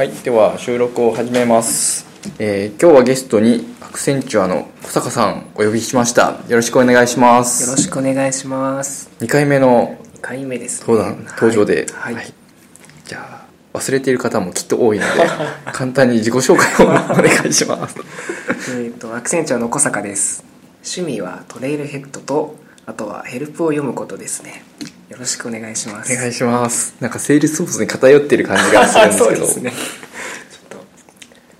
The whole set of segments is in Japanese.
はいでは収録を始めます、えー今日はゲストにアクセンチュアの小坂さんお呼びしました。よろしくお願いします。よろしくお願いします。2回目の2回目ですね。登壇登場で、はい、はい。じゃあ忘れている方もきっと多いので 簡単に自己紹介をお願いします。えっ、とアクセンチュアの小坂です。趣味はトレイルヘッドとあとはヘルプを読むことですねよろしくお願いします。お願いします。なんかセールスソースに偏ってる感じがするんですけど。そうですね。ちょっ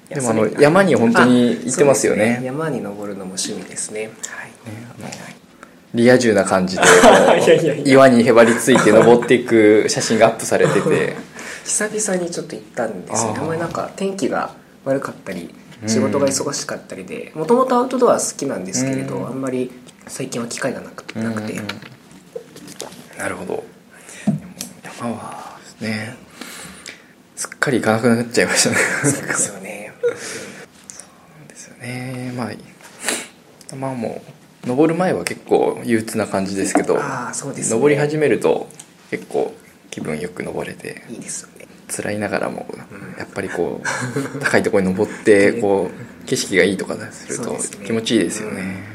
とでもあの山に本当に行ってますよね。あそうです山に登るのも趣味ですね。はい。あのリア充な感じで 岩にへばりついて登っていく写真がアップされてて。久々にちょっと行ったんですよ。あんまりなんか天気が悪かったり仕事が忙しかったりでもともとアウトドア好きなんですけれど、うん。あんまり最近は機会がなくてなくて、うんなるほど。山はねすっかり行かなくなっちゃいましたね。そうですよね。ですよね。まあまあもう登る前は結構憂鬱な感じですけどああそうですね。登り始めると結構気分よく登れていいですよね。辛いながらもうん。やっぱりこう高いところに登ってこう 景色がいいとかすると気持ちいいですよね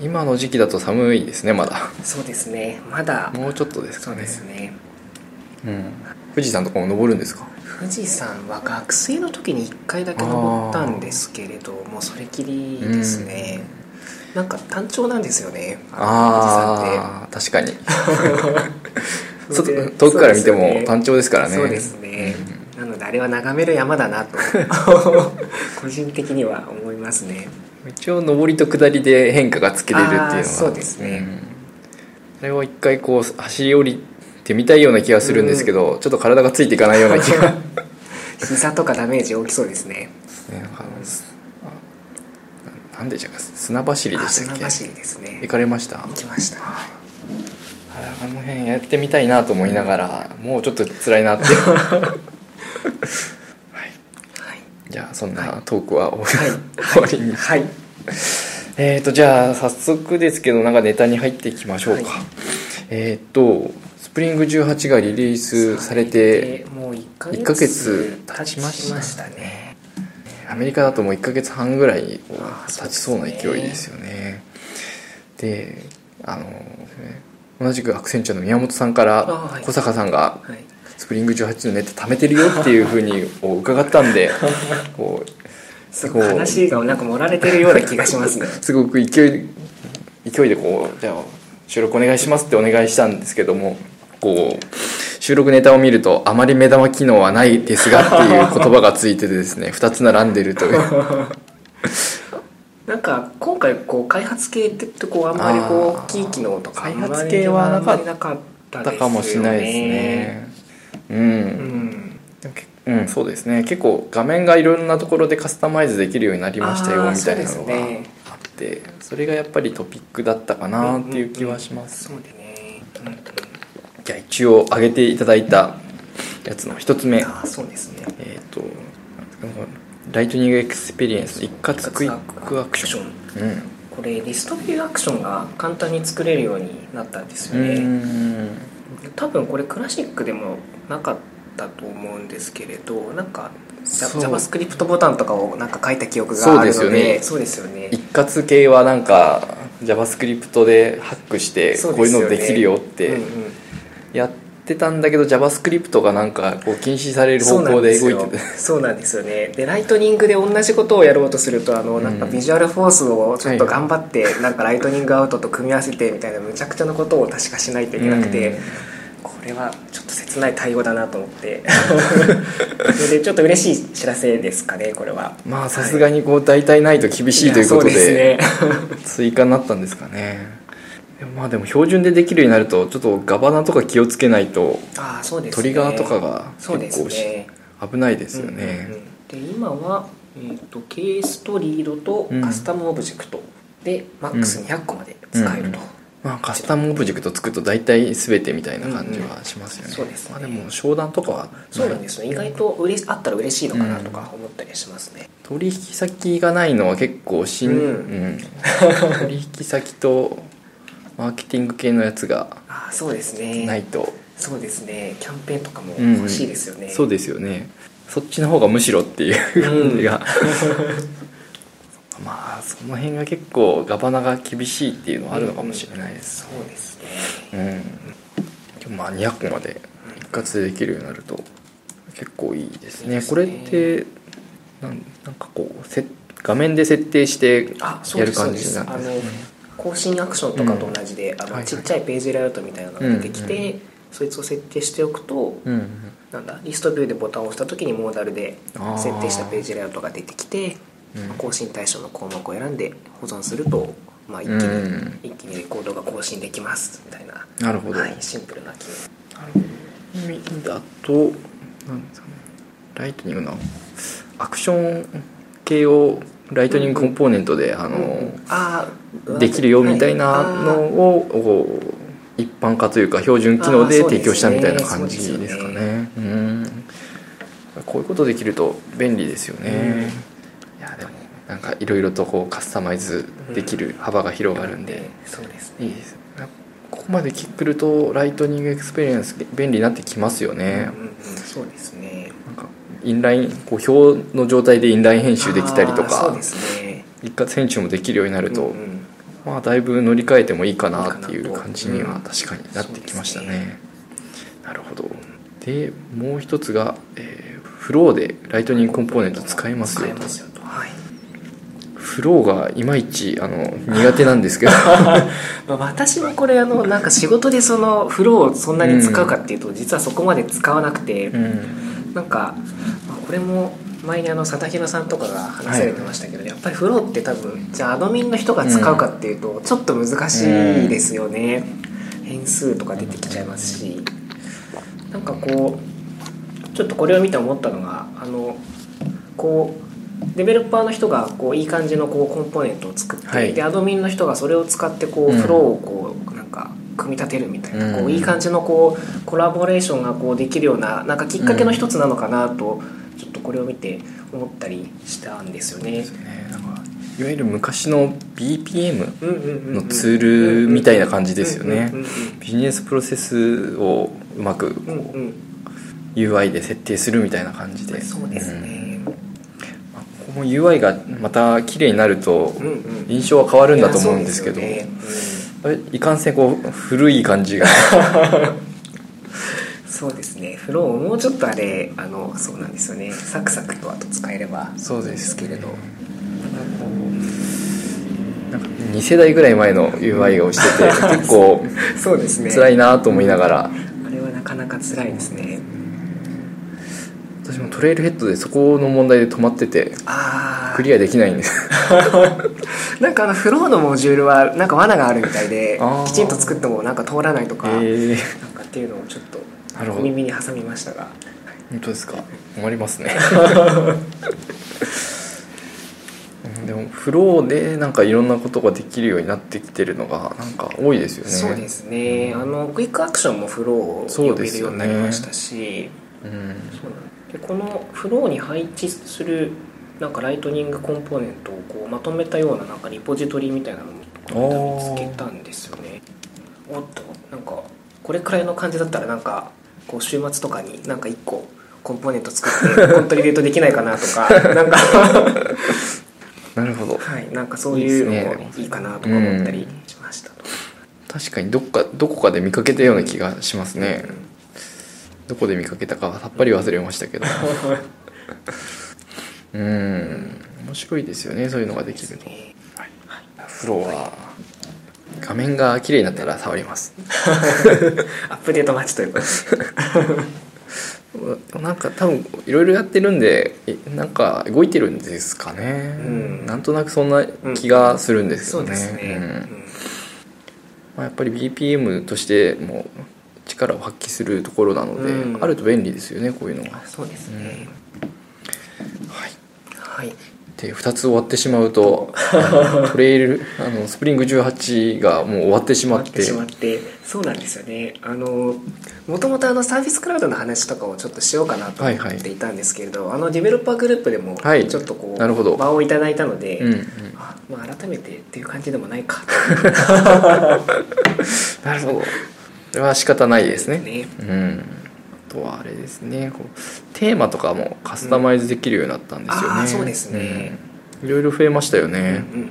今の時期だと寒いですねまだ。そうですね。まだ。もうちょっとですかね。そうですね。うん、富士山とかも登るんですか？富士山は学生の時に1回だけ登ったんですけれどもうそれきりですね、なんか単調なんですよね。ああ確かに。富士山って外遠くから見ても単調ですからね。そうですね、なのであれは眺める山だなと。個人的には思いますね一応上りと下りで変化がつけれるっていうのは。そうですね。ん。あれを一回こう走り降りてみたいような気がするんですけど、ちょっと体がついていかないような気が。膝とかダメージ大きそうですね。ねなんかあなんでしたか砂走りであしたっけ？砂走りですね。行かれました？行きました。ああの辺やってみたいなと思いながらもうちょっと辛いなって じゃあそんなトークは終はい。わりに。はい。えーとじゃあ早速ですけどなんかネタに入っていきましょうか、はい。えーとスプリング18がリリースされてもう1ヶ1ヶ月月経ちました経ね。アメリカだともう1ヶ月半ぐらい経ちそうな勢いですよね。であの同じくアクセンチュアの宮本さんから小坂さんがはいスプリング18のネタ貯めてるよっていうふうに伺ったんで こうすごい話がなんか盛られてるような気がしますね。すごく勢い勢いでこうじゃあ収録お願いしますってお願いしたんですけどもこう収録ネタを見るとあまり目玉機能はないですがっていう言葉がついててですね2つ並んでるという。なんか今回こう開発系ってこうあんまりこう大きい機能とか開発系はなかったかもしれないですねうん、うん。でもけうん、そうですね。結構画面がいろんなところでカスタマイズできるようになりましたよみたいなのがあってそれがやっぱりトピックだったかなっていう気はします、そうでね、うん。うん、じゃあ一応上げていただいたやつの一つ目。ああそうですね。えっ、と Lightning Experience 一括クイックアクション。ン。うん。これリストビューアクションが簡単に作れるようになったんですうよね、ん多分これクラシックでもなかったと思うんですけれどなんか JavaScript ボタンとかをなんか書いた記憶があるのすよね。でそうですよね。一括系はなんか JavaScript でハックしてこういうのできるよってやってたんだけど JavaScript がなんかこう禁止される方向で動いてて。そうなんですよ。ね。でライトニングで同じことをやろうとするとあのなんかうんビジュアルフォースをちょっと頑張ってなんかライトニングアウトと組み合わせてみたいなむちゃくちゃなことを確かしないといけなくて、うん。これはちょっと切ない対応だなと思って。それでちょっと嬉しい知らせですかねこれは。まあさすがにこう大体ないと厳しいということでね。追加になったんですかね。まあでも標準でできるようになるとちょっとガバナとか気をつけないとああそうですね。トリガーとかが結構しね危ないですよね、うんうんうん。で今は、えー、とケースとリードとうん。カスタムオブジェクトで、マックス200個まで使えると、まあ、カスタムオブジェクト作ると大体全てみたいな感じはしますよね、うんうんそうですね。まあ、でも商談とかはそうなんですよ。意外とうれしあったら嬉しいのかなとか思ったりしますね、取引先がないのは結構しん、うん。うん。取引先とマーケティング系のやつがああそうですね。ないと、そうですね。キャンペーンとかもうん。欲しいですよね、そうですよね。そっちの方がむしろっていう感じが、まあその辺が結構ガバナが厳しいっていうのはあるのかもしれないです、そうですね。うん。まあ200個まで一括でできるようになると結構いいですね。ね。これってなんなんかこうせ画面で設定してやる感じなんあのです。ね更新アクションとかと同じで、あのはいはい。ちっちゃいページライアウトみたいなのが出てきて、うんそいつを設定しておくと、うんうん。なんだリストビューでボタンを押した時にモーダルで設定したページライアウトが出てきてうん更新対象の項目を選んで保存すると、まあ、一気に、うん。一気にレコードが更新できますみたいな。なるほど、はい、シンプルな機能だとなんですかね。ライトニングのアクション系をライトニングコンポーネントで、あの、あーできるよみたいなのはい。を、一般化というか標準機能で提供したみたいな感じですすよね。うん。こういうことできると便利ですよね、いやでもなんかいろいろとこうカスタマイズできる幅が広がるんで、そうですね。いいです。ここまで来ると Lightning Experience 便利になってきますよね、うんうん、そうですね。なんかインラインこう表の状態でインライン編集できたりとか。あーそうですね。一括編集もできるようになると、うんうん。まあだいぶ乗り換えてもいいかなっていう感じにはうん確かになってきましたね,、そなるほど。でもう一つが、えーフローでライトニングコンポーネント使えますよ使えますよと。はいフローがいまいちあの苦手なんですけど。まあ私もこれあのなんか仕事でそのフローをそんなに使うかっていうと、実はそこまで使わなくて、うん。なんか、まあこれも前にあの佐田弘さんとかが話されてましたけど、やっぱりフローって多分じゃあアドミンの人が使うかっていうとちょっと難しいですよね、変数とか出てきちゃいますし。なんかこうちょっとこれを見て思ったのがあのこうデベロッパーの人がこういい感じのこうコンポーネントを作って、はい。でアドミンの人がそれを使ってこううん。フローをこうなんか組み立てるみたいな、こううんいい感じのこうコラボレーションがこうできるようななんかきっかけの一つなのかなと、ちょっとこれを見て思ったりしたんですよね。いわゆる昔の BPM うんうんうんうんのツールみたいな感じですよね。うんうんうんビジネスプロセスをうまくこうんうん。う UI で設定するみたいな感じで。そうですんね。まあも UI がまた綺麗になると印象は変わるんだと思うんですけどいかんせんこう古い感じがうん そうですね。フローをもうちょっとあれあのそうなんですよね。サクサクとあと使えればそうですけれど。なんか2世代ぐらい前の UI をしてて結構 そうですね。辛いなと思いながら あれはなかなか辛いですね。私もトレイルヘッドでそこの問題で止まってて。クリアできないんです。なんかあのフローのモジュールはなんか罠があるみたいできちんと作ってもなんか通らないとか、えなんかっていうのをちょっと耳に挟みましたが。本当ですか？困りますね。うんでもフローでなんかいろんなことができるようになってきてるのがなんか多いですよね。そうですね。あのクイックアクションもフローを呼べるようになりましたし。うん。そうなんでこのフローに配置するなんかライトニングコンポーネントをこうまとめたようななんかリポジトリみたいなのを見つけたんですよね。おっとなんかこれくらいの感じだったらなんかこう週末とかになんか1個コンポーネント作ってコントリビュートできないかなとか なんか。なるほど。はいなんかそういうのもいいかなとか思ったりしましたと。確かにどっかどこかで見かけたような気がしますね、どこで見かけたかはさっぱり忘れましたけど。うん。面白いですよねそういうのができると、はい、フローは画面が綺麗になったら触ります。アップデート待ちということでなんか多分いろいろやってるんでえなんか動いてるんですかね、うん。なんとなくそんな気がするんですよね、うん。うん。まあ、やっぱり BPM としても力を発揮するところなので、うん。あると便利ですよねこういうのが。そうですね、はい。はい。で2つ終わってしまうとトレイル あのスプリング18がもう終わってしまって。終わってしまってそうなんですよね。あのもともとあのサービスクラウドの話とかをちょっとしようかなと思っていたんですけれど、あのディベロッパーグループでもはい。ちょっとこう、なるほど。場をいただいたので、うんうん。あまあ、改めてっていう感じでもないか。なるほど。それは仕方ないですね。ね。うん。あとはあれですね。こうテーマとかもカスタマイズできるようになったんですよね、あーそうですね、うん。いろいろ増えましたようんね、うん。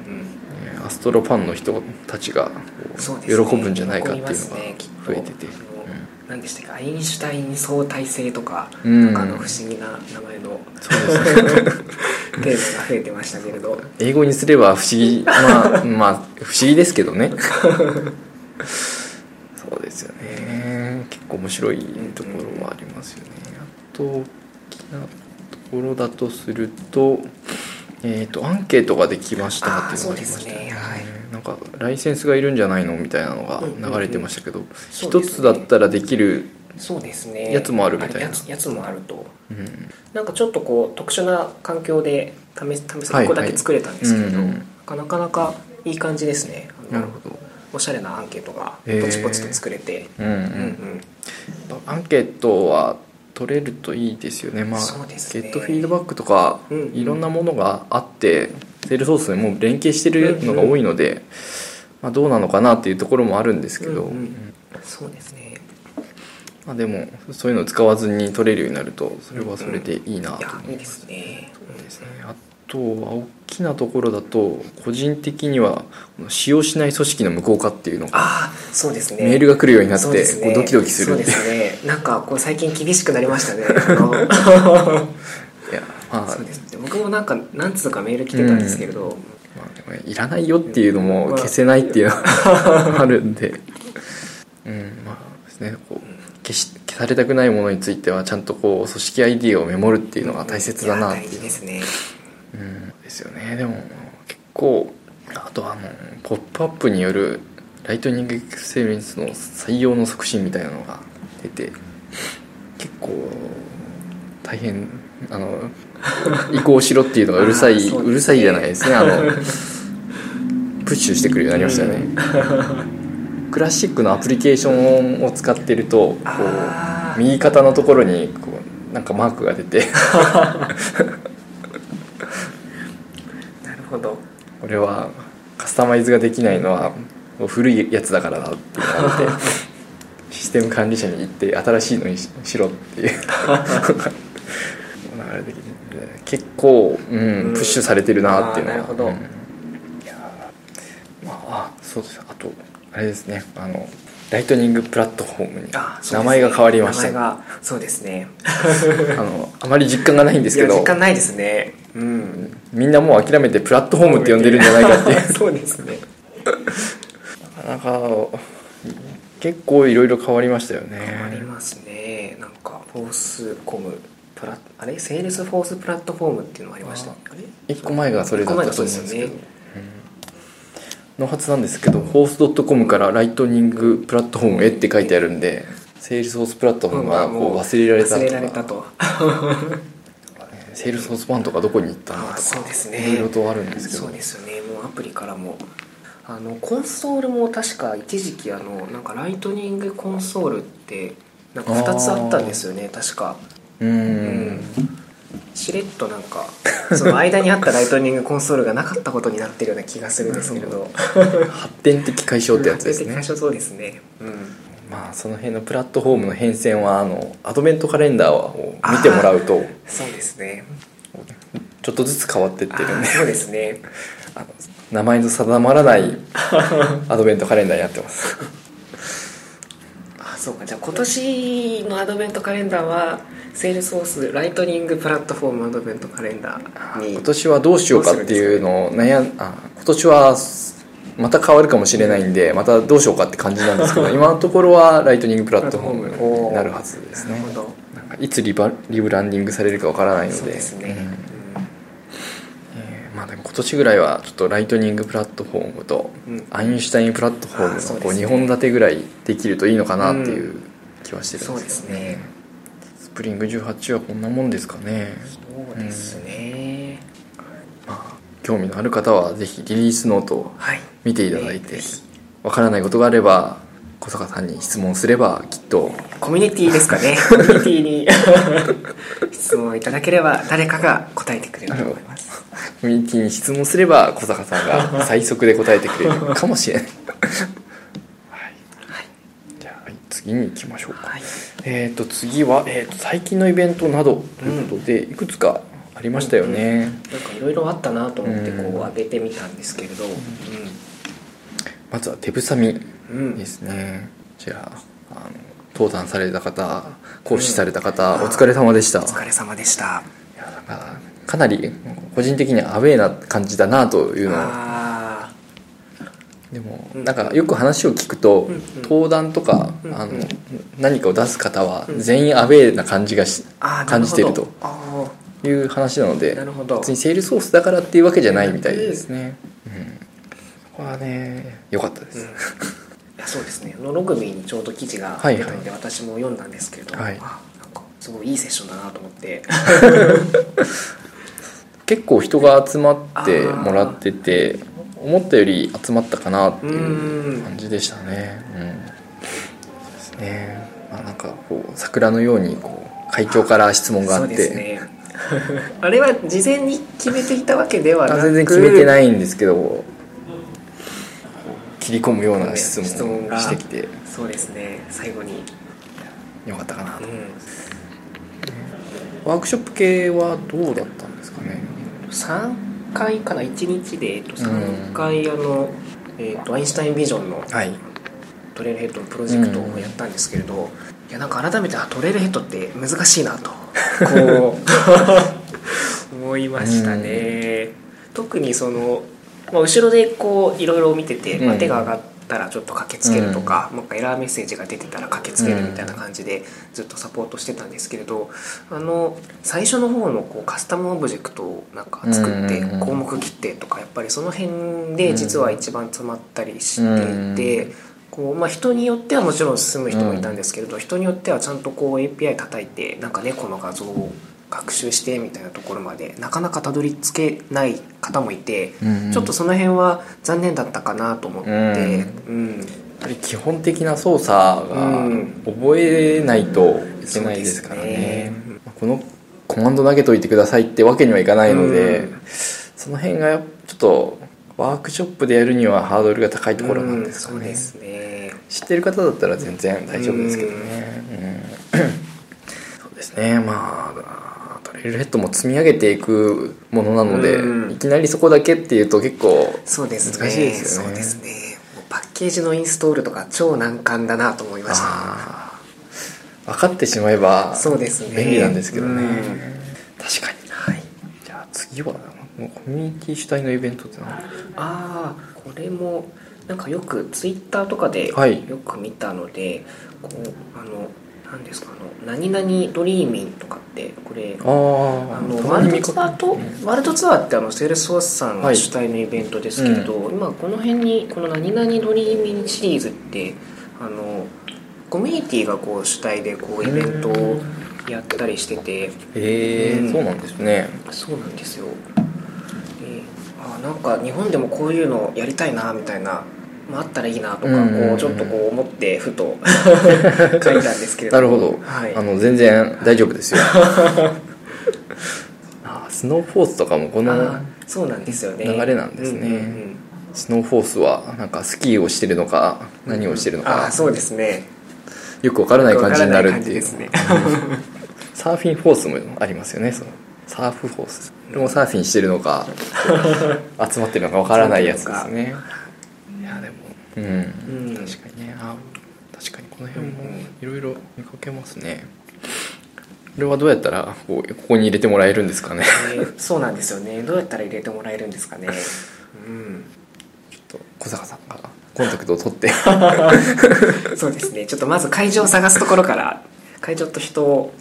えーアストロファンの人たちが喜ぶんじゃないかっていうのが増えてて、何でしたっけアインシュタイン相対性とか、うん。なんかあの不思議な名前のそうですね。テーマが増えてましたけれど。英語にすれば不思議まあまあ不思議ですけどね そうですよね。結構面白いところもありますよね。あと大きなところだとするとえー、とアンケートができましたっていうのがありましたあーそうですね。はい。なんかライセンスがいるんじゃないのみたいなのがうんうんうん。流れてましたけど一、ですね。つだったらできる、そうですね。やつもあるみたいな。やつもあると。うん、なんかちょっとこう特殊な環境で試す試すはい1個だけ作れたんですけれど、はいうんうん。なかなかいい感じですね。なるほどおしゃれなアンケートがポチポチと作れて、うんうん。うんうん。アンケートは取れるといいですよね、まあ、ね。ゲットフィードバックとか、うんうん。いろんなものがあってセールソースでもう連携してるのが多いので、まあ、どうなのかなっていうところもあるんですけど、うんうん。そうですね。まあ、でもそういうのを使わずに取れるようになるとそれはそれでいいなと思いまいいですすねですね。あとは大きなところだと個人的には使用しない組織の無効化っていうのがああそうですね。メールが来るようになってね。ドキドキする。そうでっていうすね。なんかこう最近厳しくなりましたね。いやまあそうですね。僕もなんか何通かメール来てたんですけれど、まあでもいらないよっていうのも消せないっていうのはあるんで。うんまあですね。こう消し消されたくないものについてはちゃんとこう組織 ID をメモるっていうのが大切だなっていや大いう事ですね。うんですよね。でも結構あとはあの「ポップアップによるライトニングエクセレンスの採用の促進みたいなのが出て結構大変あの 移行しろっていうのがうるさい、ね。うるさいじゃないですね。あの プッシュしてくるようになりましたね、クラシックのアプリケーションを使ってるとこう右肩のところにこうなんかマークが出てほど。これはカスタマイズができないのはもう古いやつだからだって言われて システム管理者に行って新しいのにししろっていう。流れ結構、うんうん。プッシュされてるなっていうのはあーなるほど。うん。いやーまああそうです。あとあれですね。あのライトニングプラットフォームに名前が変わりましたそうですね。あのあまり実感がないんですけど。時間ないですねうん。みんなもう諦めてプラットフォームって呼んでるんじゃないかって。い うそうですね。なかなか結構いろいろ変わりましたよね。ありますね。なんかフォースコムプラあれ？セールスフォースプラットフォームっていうのもありましたねあれ1個前がそれだったと思うんですけど。一個前がそうですよね。のはずなんですけどフォース .com からライトニングプラットフォームへって書いてあるんでセールスフォースプラットフォームがこう忘れられた忘れとかられたとセールスフォース版とかどこに行ったのあとかそうですね。いろいろとあるんですけど。そうですよね。もうアプリからも。あのコンソールも確か一時期あのなんかライトニングコンソールってなんか2つあったんですよね。確か。うーん。しれっとなんかその間にあったライトニングコンソールがなかったことになってるような気がするんですけれど。発展的解消ってやつですね。最初そうですね。うんまあその辺のプラットフォームの変遷はあのアドベントカレンダーを見てもらうとそうですね。ちょっとずつ変わってってるんで。そうですね。あの名前の定まらない アドベントカレンダーになってます。あそうか。じゃあ今年のアドベントカレンダーは Salesforce Lightning Platform アドベントカレンダーに今年はどうしようかっていうのを悩んあ今年はまた変わるかもしれないんでまたどうしようかって感じなんですけど 今のところは Lightning Platform になるはずですね。いつリバリブランディングされるかわからないので。そうですね、うん。うんえーまあでも今年ぐらいはちょっと Lightning Platform とうん。アインシュタインプラットフォームのこうあーそうですね。2本立てぐらいできるといいのかなっていう気はしてるんそうでですすね。スプリング18はこんなもんですかね。そうですね、まあ興味のある方はぜひリリースノートをはい。見ていただいてわからないことがあれば小坂さんに質問すればきっとコミュニティですかね。コミュニティに 質問いただければ誰かが答えてくれると思います。コミュニティに質問すれば小坂さんが 最速で答えてくれるかもしれない、はい、じゃあはい次次に行きましょうか、はい。えー、と次は、えー、と最近のイベントなどということで、いくつかありましたよね、なんかいろいろあったなと思ってこうん。う上げてみたんですけれど。まずは手ぶさみうん、うんですね。じゃああの登壇された方講師された方、うんお疲れ様でした。お疲れ様でした。いやなんかかなり個人的にはアウェーな感じだなというのを。あでもうん。なんかよく話を聞くと、うん。うん登壇とか、うん。うんあの何かを出す方はうん。全員アウェーな感じがし感じているという話なのでーなるほど。別にセールソースだからっていうわけじゃないみたいですね、うん、これはね良かったです、うん。いやそうですね。あのログミーにちょうど記事がはい出たので私も読んだんですけれど、はい。あなんかすごいいいセッションだなと思って。結構人が集まってもらってて思ったより集まったかなっていう感じでしたね。うん。そうですね、まあ、なんかこう桜のようにこう会長から質問があそうってですね あれは事前に決めていたわけではなくあ全然決めてないいんですけど切り込むような質問をしてきて。そうですね最後に、よかったかな。とうん、ワークショップ系はどうだったんですかね？3回かな？1日で、えっと、3回あの、えっと、アインシュタインビジョンのはい。トレイルヘッドのプロジェクトをやったんですけれど、いやなんか改めてあトレイルヘッドって難しいなと。こう 思いましたね、特にその、まあ、後ろでこういろいろ見てて、まあ、うん手が上がったらちょっと駆けつけるとか、なん。かエラーメッセージが出てたら駆けつけるみたいな感じでずっとサポートしてたんですけれどあの最初の方のこうカスタムオブジェクトをなんか作ってうん。項目切ってとかやっぱりその辺で実は一番詰まったりしていて。こうまあ、人によってはもちろん進む人もいたんですけれど、人によってはちゃんとこう API 叩いてなんか猫の画像を学習してみたいなところまでなかなかたどり着けない方もいて、うんちょっとその辺は残念だったかなと思って、うん。やっぱり基本的な操作がうん。覚えないといけないですからね,、ね。このコマンド投げといてくださいってわけにはいかないので、うん。その辺がちょっとワークショップでやるにはハードルが高いところなんですかね、うんそうですね。知ってる方だったら全然大丈夫ですけどね、うん。そうですね。まあトレイルヘッドも積み上げていくものなので、うん。いきなりそこだけっていうと結構そうですね。難しいですよね。そうですね。パッケージのインストールとか超難関だなと思いました。分かってしまえばそうですね。便利なんですけどね、うん。確かに。はい。じゃあ次は？コミュニティ主体のイベントって何ああこれもなんかよくツイッターとかではい。よく見たので、こうあの何ですかあの何々ドリーミンとかってこれああのワールドツアーと、うん。ワールドツアーってあの Salesforce さんはい。が主体のイベントですけれど、今この辺にこの何々 Dreamin シリーズってあのコミュニティがこう主体でこうイベントをやったりしててへえうん。そうなんですね。そうなんですよなんか日本でもこういうのやりたいなみたいな、まあ、あったらいいなとか、うんこうちょっとこう思ってふと 書いたんですけれどなるほど、はい。あの全然大丈夫ですよ。あスノーフォースとかもこのあそうなんですよね。流れなんですね。うんうんうん。スノーフォースはなんかスキーをしてるのか何をしてるのか。あそうですね。よくわからない感じになるっていう。わからない感サーフィンフォースもありますよねそのサーフフォース。これもサーフィンしてるのか集まってるのかわからないやつですね。いやでもうん、うん。確かにね。あ確かにこの辺もいろいろ見かけますね。これはどうやったらこうここに入れてもらえるんですかね。えーそうなんですよね。どうやったら入れてもらえるんですかね。うん。ちょっと小坂さんがコンタクトを取って。そうですね。ちょっとまず会場を探すところから会場と人を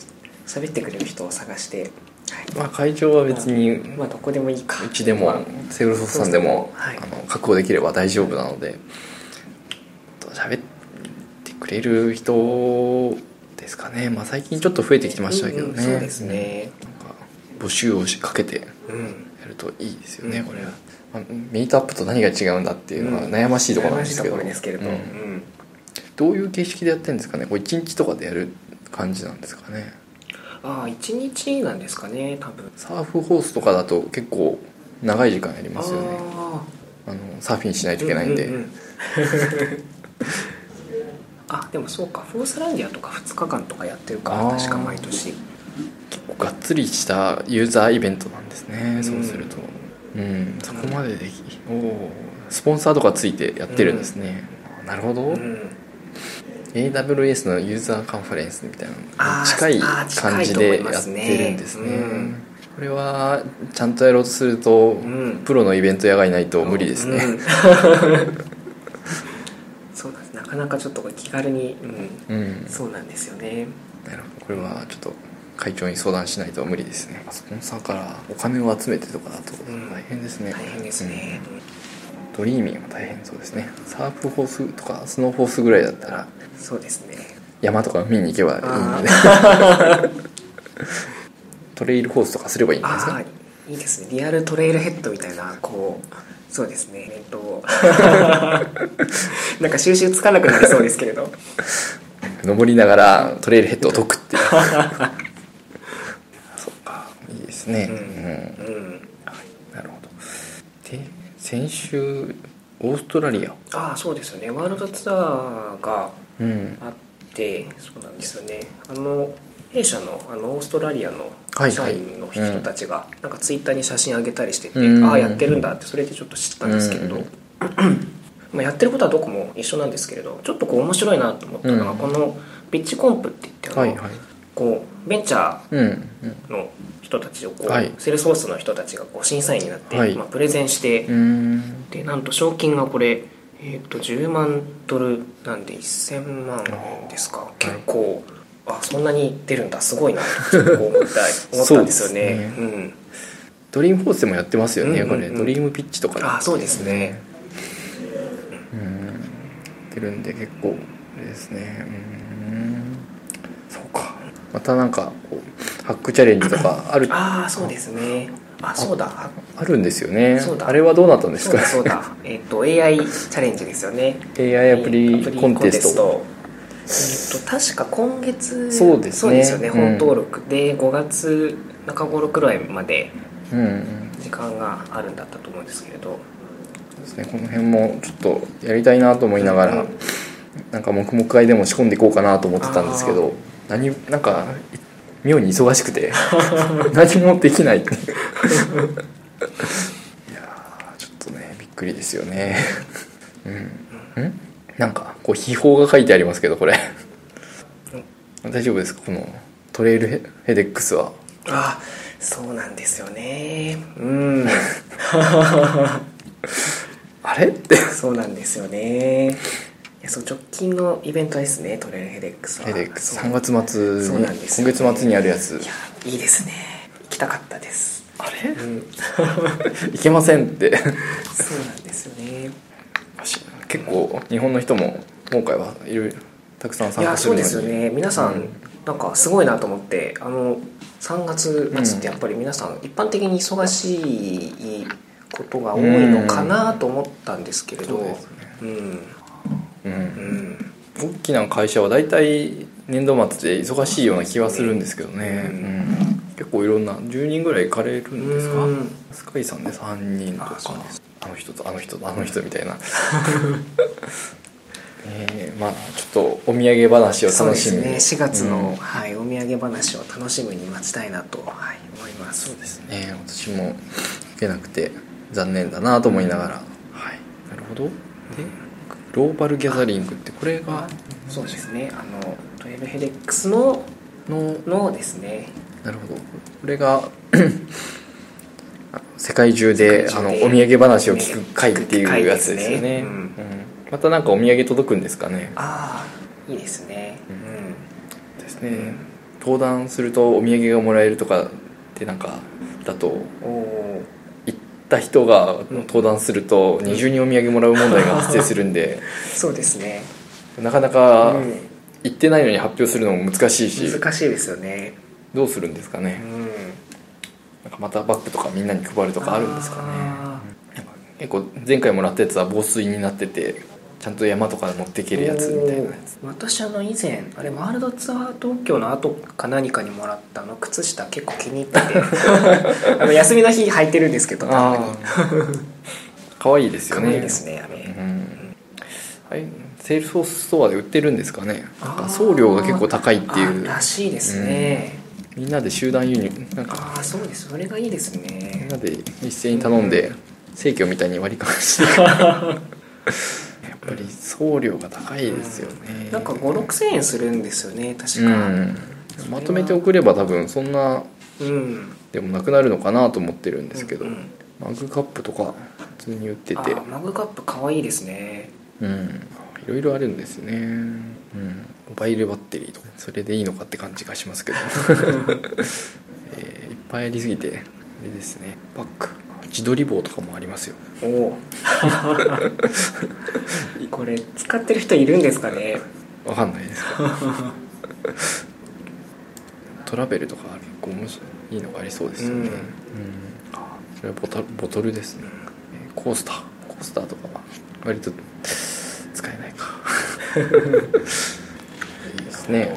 喋ってくれる人を探して、はいまあ会場は別にまあどこでもいいか。うちでも、まあセールソフトさんでも、はい。あの確保できれば大丈夫なのでと喋ってくれる人ですかね。まあ最近ちょっと増えてきてましたけどね、うんうんそうですね。なんか募集をしかけてやうんるといいですよね、うん。これは、まあ、メイトアップと何が違うんだっていうのは悩ましいところなんですけど,、悩ましいところですけれど、うんうん。どういう形式でやってるんですかね。これ1日とかでやる感じなんですかねああ一日なんですかね多分。サーフホースとかだと結構長い時間やりますよね。ああのサーフィンしないあといけないんで、うううん。あでもそうか。フォースランディアとか2日間とかやってるか確か毎年。結構がっつりしたユーザーイベントなんですね、ん。そうすると。うん。そこまでできおおスポンサーとかついてやってるんですね、なるほど、うん AWS のユーザーカンファレンスみたいな近い感じでやってるんですね。うん。これはちゃんとやろうとすると、ん。プロのイベント屋がいないと無理ですね、うん。そうなんです。なかなかちょっと気軽に、うん。うんそうなんですよね。なるほど。これはちょっと会長に相談しないと無理ですね。スポンサーからお金を集めてとかだとうん。大変ですね、大変ですね、うん。ドリーミンは大変そうですね。サーフホースとかスノーホースぐらいだったらそうですね。山とか見に行けばいいので トレイルコースとかすればいいんですか？いいですね。リアルトレイルヘッドみたいなこうそうですね。えっと なんか収集つかなくなりそうですけれど。登りながらトレイルヘッドを解くっていう。そうかいいですね、うん。うん。うん。なるほど。で先週オーストラリア。ああそうですよね。ワールドツアーがうんあってそうなんですよね。あの弊社のあのオーストラリアのはい社員の人たちがなんかツイッターに写真上げたりしてて、うん。ああやってるんだってそれでちょっと知ったんですけれど、うん。まあやってることはどこも一緒なんですけれどちょっとこう面白いなと思ったのが、うん。このピッチコンプって言ってあの、はいはい。こうベンチャうん。うん。ーの人たちをこう、はい。 Salesforce の人たちがこう審査員になって、はい。まあ、プレゼンして、うーん。でなんと賞金がこれ、えー、と10万ドルなんで1000万円ですか。結構あそんなに出るんだ。すごいな。っとこう思った 思ったんですよね。そううん、ドリームフォースでもやってますよね、うんうんうん。これ。ドリームピッチとかで。あそうですね。うん。やってるんで結構あれですね。うん。そうか。またなんかこうハックチャレンジとかある。ああそうですねあそうだ。ああるんですよね。そうだ。あれはどうなったんですか？そうだそうだ。えっ、と AI チャレンジですよね。AI アプリコンテスト。えっと確か今月そうですね。よねうん。本登録。で5月中頃くらいまでうんうん。時間があるんだったと思うんですけれど。そうですね。この辺もちょっとやりたいなと思いながら、うん。なんか黙々会でも仕込んでいこうかなと思ってたんですけど何なんか妙に忙しくて 何もできないっていう。いやーちょっとねびっくりですよね。うん。ん？なんかこう秘宝が書いてありますけどこれ。大丈夫ですか？このトレイルヘヘデックスは。あそうなんですよね。うん。あれ？って。そうなんですよねそう直近のイベントですねトレイルヘデックスは。ヘデックス。そう。3月末そうになんですよ今月末にあるやつ。いやいいですね。行きたかったです。あれ？うん。いけませんって。そうなんですよね。結構日本の人も今回はいろいろたくさんい参加するのに。やそうですよね。皆さん、うん。なんかすごいなと思ってあの3月末ってやっぱり皆さん一般的に忙しいことが多いのかなと思ったんですけれど。そうですね。うんううん。ん大きな会社は大体年度末で忙しいような気はするんですけどね、結構いろんな10人ぐらい行かれるんですか、うん。スカイさんで3人とかあの人とあの人とあの人みたいな。えーまあちょっとお土産話をそうです楽しみにね。4月の、うんはい、お土産話を楽しみに待ちたいなと、はい、思います。そうですね。私も行けなくて残念だなと思いながら、はい。なるほど。でグローバルギャザリングってこれがそうですね。あのトレヘデックスのののですね。なるほど。これがあ 世界中であのお土産話を聞く会っていうやつですよね。ね。うん。うん。またなんかお土産届くんですかね。ああいいですね。ですね。登壇するとお土産がもらえるとかってなんかだとうん、おった人が登壇すると二重にお土産もらう問題が発生するんで そうですね、なかなかうん。行ってないのに発表するのも難しいし難しいですよね。どうするんですかね。うん。なんかまたバッグとかみんなに配るとかあるんですかね。あ結構前回もらったやつは防水になっててちゃんと山とか持っていけるやつみたいなやつ。私あの以前あれワールドツアー東京の後か何かにもらったあの靴下結構気に入ってて。あの休みの日履いてるんですけどたまに可愛いですよね。可愛いですねあれ、うん。はい。 Salesforce Store で売ってるんですかね。なんか送料が結構高いっていう。あらしいですね、みんなで集団輸入なんか。ああそうですそれがいいですみんねなで一斉に頼んで生協みたいに割り勘して。や っぱり送料が高いですよね。なんか56000円するんですよね確うかん。まとめて送れば多分そんなうん。でもなくなるのかなと思ってるんですけど、うんうん。マグカップとか普通に売ってて。マグカップ可愛いですね。うん。いろいろあるんですね。うん。モバイルバッテリーとかそれでいいのかって感じがしますけど、えーいっぱいありすぎてあれですね。バッグ自撮り棒とかもありますよおお これ使ってる人いるんですかね？わかんないです。トラベルとか結構面白いいいのがありそうですよね、うん。それはボトボトルですね。えーコースター。コースターとかは割と使えないか。いいですね。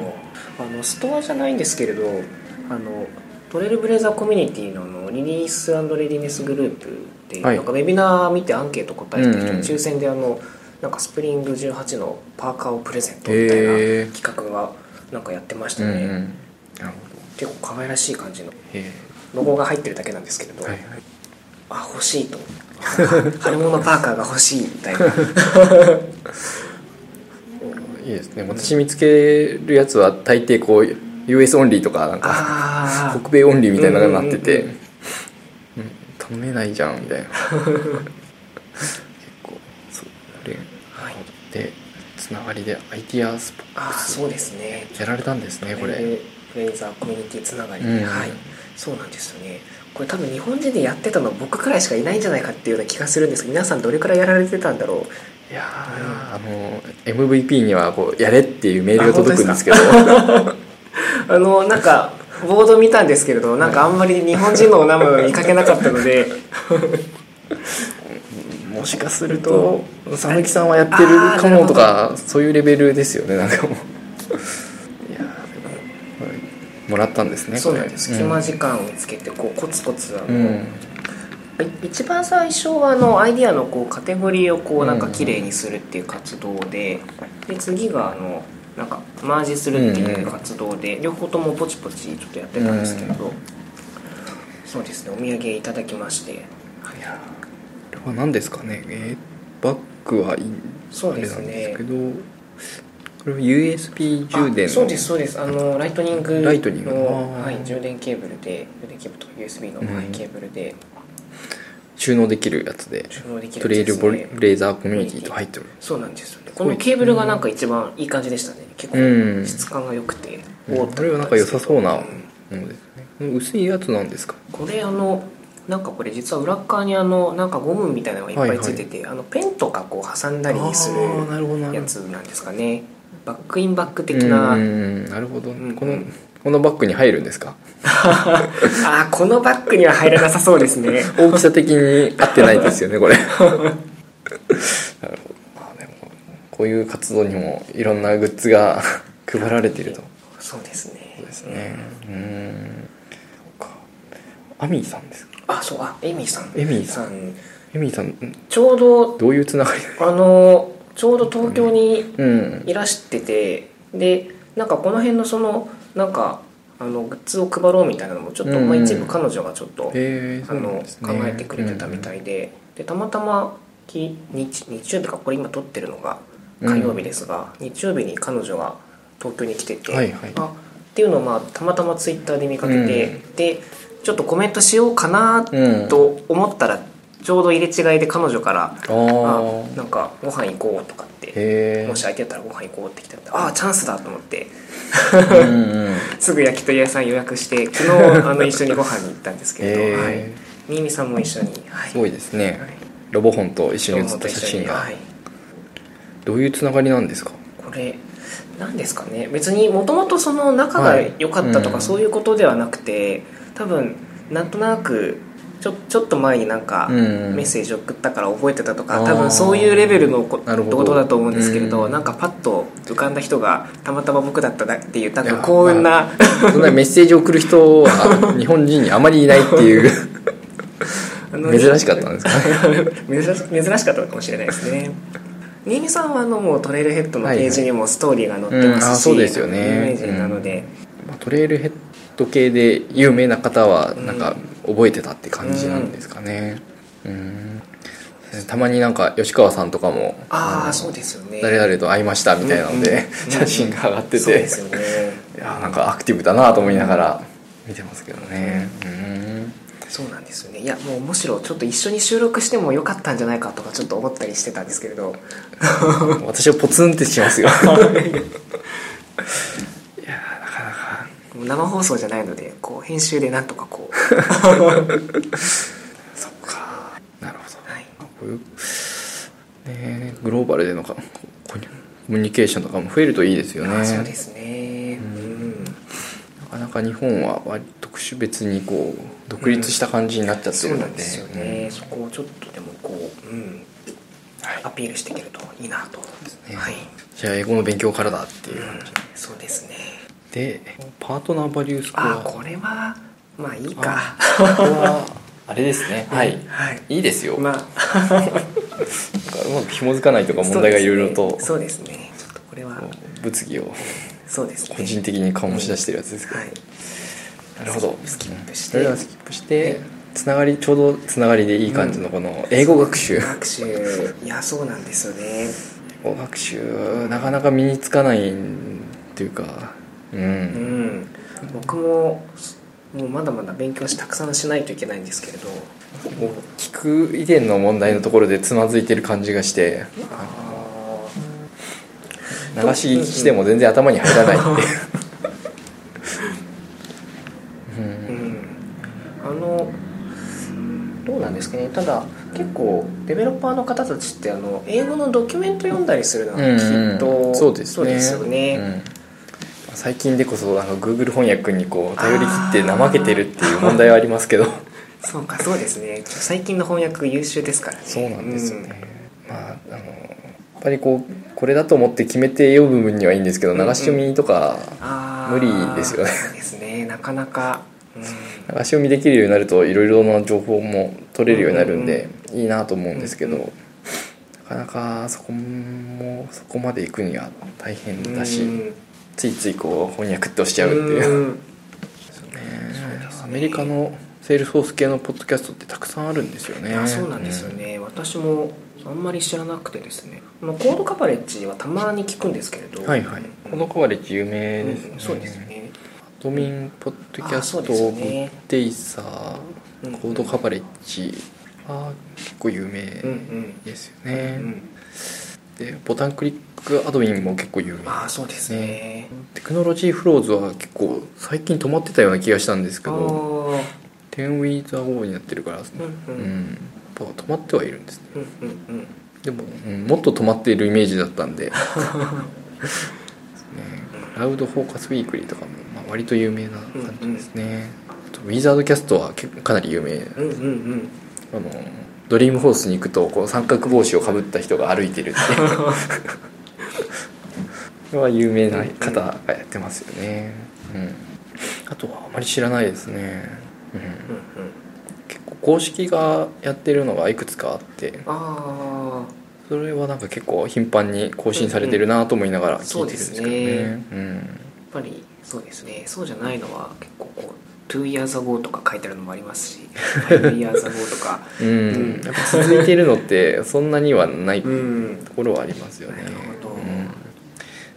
あのストアじゃないんですけれどあの Trailblazer Community のあの Release Readiness グループで、はい。なんかウェビナー見てアンケート答えてる人うんうん。に抽選であのなんかスプリング18のパーカーをプレゼントみたいな企画がなんかやってましたね、うんうん。結構可愛らしい感じのロゴが入ってるだけなんですけれど、えはいはい。あ欲しいと。春物パーカーが欲しいみたいな。いいですね。私見つけるやつは大抵こう US オンリーとかなんか北米オンリーみたいなのになってて、うんうんうん頼めないじゃんみたいな。結構そうで,、はい。でつながりでアイディアスポあーそうですね。やられたんですねこれ。フレーザーコミュニティつながり。で、うんはい。そうなんですよね。これ多分日本人でやってたの僕くらいしかいないんじゃないかっていうような気がするんですけど皆さんどれくらいやられてたんだろう？いやーあの MVP にはこうやれっていうメールが届くんですけど あのなんかボード見たんですけれどなんかあんまり日本人のお名前を見かけなかったので。もしかすると佐々木さんはやってるかもとかそういうレベルですよねなんかもう。いやもらったんですねそうなんです。隙間時時間をつけてこうコツコツあの、うん。い。一番最初はあのアイディアのこうカテゴリーをこうなんか綺麗にするっていう活動でで次があのなんかマージするっていう活動で両方ともポチポチちょっとやってたんですけれどそうですねお土産いただきまして。いやーこれは何ですかね？えーバッグはいいそうですね。けどこれは USB 充電そうですそうです。あのライトニングのライトニングはい、充電ケーブルで充電ケーブルと USB の、うん。はいケーブルで。収納できるやつで。収納できるトレイルブやつですねレーザーコミュニティと入ってる。そうなんですこのケーブルがなんか一番いい感じでしたね。結うん。構質感が良くて、うん。これはなんか良さそうなもうんのですね。薄いやつなんですか？これあのなんかこれ実は裏っ側にあのなんかゴムみたいなのがいっぱいついてて、あのペンとかこう挟んだりするやつなんですかね。バックインバック的な、うんなるほど、ん。このこのバッグに入るんですか？ああこのバッグには入らなさそうですね。大きさ的に合ってないですよねこれ こういう活動にもいろんなグッズが 配られていると。そうですね。そうですね。うん。アミーさんですか？あそう。あエミさん。エミさん。エミーさんんちょうどどういうつながり？あのちょうど東京にうん。いらしててでなんかこの辺のそのなんかあのグッズを配ろうみたいなのもちょっと、うん。まあ、一部彼女がちょっと、へえあの考えてくれてたみたいで,、でたまたまき日日曜日かこれ今撮ってるのが火曜日ですが、日曜日に彼女が東京に来てて、はいはい。あっていうのをまあたまたまツイッターで見かけて、でちょっとコメントしようかなうんと思ったら、ちょうど入れ違いで彼女から「あなんかご飯行こう」とかってもし空いてたらご飯行こうって来てああチャンスだと思ってうんうん。すぐ焼き鳥屋さん予約して昨日あの 一緒にご飯に行ったんですけれど、はい、新見さんも一緒に、はい、すごいですね、はい。ロボ本と一緒に写った写真が、はい、どういうつながりなんですか？これ何ですかね。別にもともとその仲が良かったとはいかそういうことではなくて、多分なんとなくちょちょっと前になんかうん。メッセージ送ったから覚えてたとか、多分そういうレベルのことだと思うんですけれど、うん。なんかパッと浮かんだ人がたまたま僕だったなっていう多分幸運な、そんなメッセージを送る人は 日本人にあまりいないっていう珍しかったんですか？珍し珍しかったのかもしれないですね新見さんはあのもうトレイルヘッドのページにもストーリーが載ってますし、そうですよね。有名人なので、まあトレイルヘッド系で有名な方はなんか覚えてたって感じなんですかね。うん。たまになんか吉川さんとかもああそうですよね。誰々と会いましたみたいなので、うん 写真が上がってて。そうですよね。いやなんかアクティブだなと思いながら見てますけどね。うんそうなんですよね。いやもうむしろちょっと一緒に収録してもよかったんじゃないかとかちょっと思ったりしてたんですけれど。私はポツンってしますよ。い。やなかなか。もう生放送じゃないのでこう編集でなんとかこう、そっか。なるほど。はい、こういうねグローバルでのかコミュニケーションとかも増えるといいですよね。あそうですね。うん。なかなか日本は割と特殊別にこう独立した感じになっちゃってそうるので,、なんですよね、そこをちょっとでもこう、うんはい。アピールしていけるといいなと、ね。はい。じゃあ英語の勉強からだっていう感じ、そうですね。でパートナーバリュースコア。あこれはまあいいか。あこれはあれですね。はい、はい。いいですよ、まあ。なんかうまく紐づかないとか問題がいろいろと。そうですね。ね。ちょっとこれは。物議をそうですね。個人的に醸し出してるやつですけど、はい。なるほど。スキップして。それではスキップしてつながりちょうどつながりでいい感じのこの英語学習、学習。いやそうなんですよね。英語学習なかなか身につかないっていうか。うん、うん。僕ももうまだまだ勉強したくさんしないといけないんですけれど。聞く以前の問題のところでつまずいてる感じがして。あ流し聞きしても全然頭に入らないっていう。ーうん。あのどうなんですかね。ただ結構デベロッパーの方たちってあの英語のドキュメント読んだりするのはうんきっと、そうですね。そうですよね、うん。最近でこそなんか Google 翻訳にこう頼り切って怠けてるっていう問題はありますけど。そうかそうですね。最近の翻訳優秀ですからね。そうなんですよね、まああのやっぱりこうこれだと思って決めて読む分にはいいんですけど流し読みとか無理ですよね。そうですね。なかなか、うん。流し読みできるようになるといろいろな情報も取れるようになるんでいいなと思うんですけど、うんうん。なかなかそこもそこまで行くには大変だし、うん。ついついこう翻訳って押しちゃうっていう、うんね。アメリカの Salesforce 系のポッドキャストってたくさんあるんですよね。そうなんですよね、私もあんまり知らなくてですね。まあ Code Coverage はたまに聞くんですけれどはいはい。このカバレッジ有名ですね、うんそうですね。 Admin Podcast、ねッ Day Sir うんー Code Coverage は結構有名うんうんですようね、ん。でボタンクリックアドミンも結構有名ああそうですね。テクノロジーフローズは結構最近止まってたような気がしたんですけあどー10ウィー。ザー号になってるから、うんううんぱ止まってはいるんですね。うんうんうん。でも、うんもっと止まっているイメージだったんで。ね。クラウドフォーカスウィークリーとかも、まあ、割と有名な感じですね、あとウィザードキャストは結構かなり有名。うんうんうん。あのドリームホースに行くとこう三角帽子をかぶった人が歩いてるって は有名な方がやってますよね、うん、あとはあまり知らないですね、うん、うんうん公式がやってるのがいくつかあってあそれはなんか結構頻繁に更新されてるなと思いながら聞いてるんですけどね,、そうですうんあやっぱりそうですね。そうじゃないのは結構こう2 years ago とか書いてあるのもありますし5 years ago とか。うん。うん。やっぱ続いてるのってそんなにはないと うん。ころはありますよね、なるほど。うん。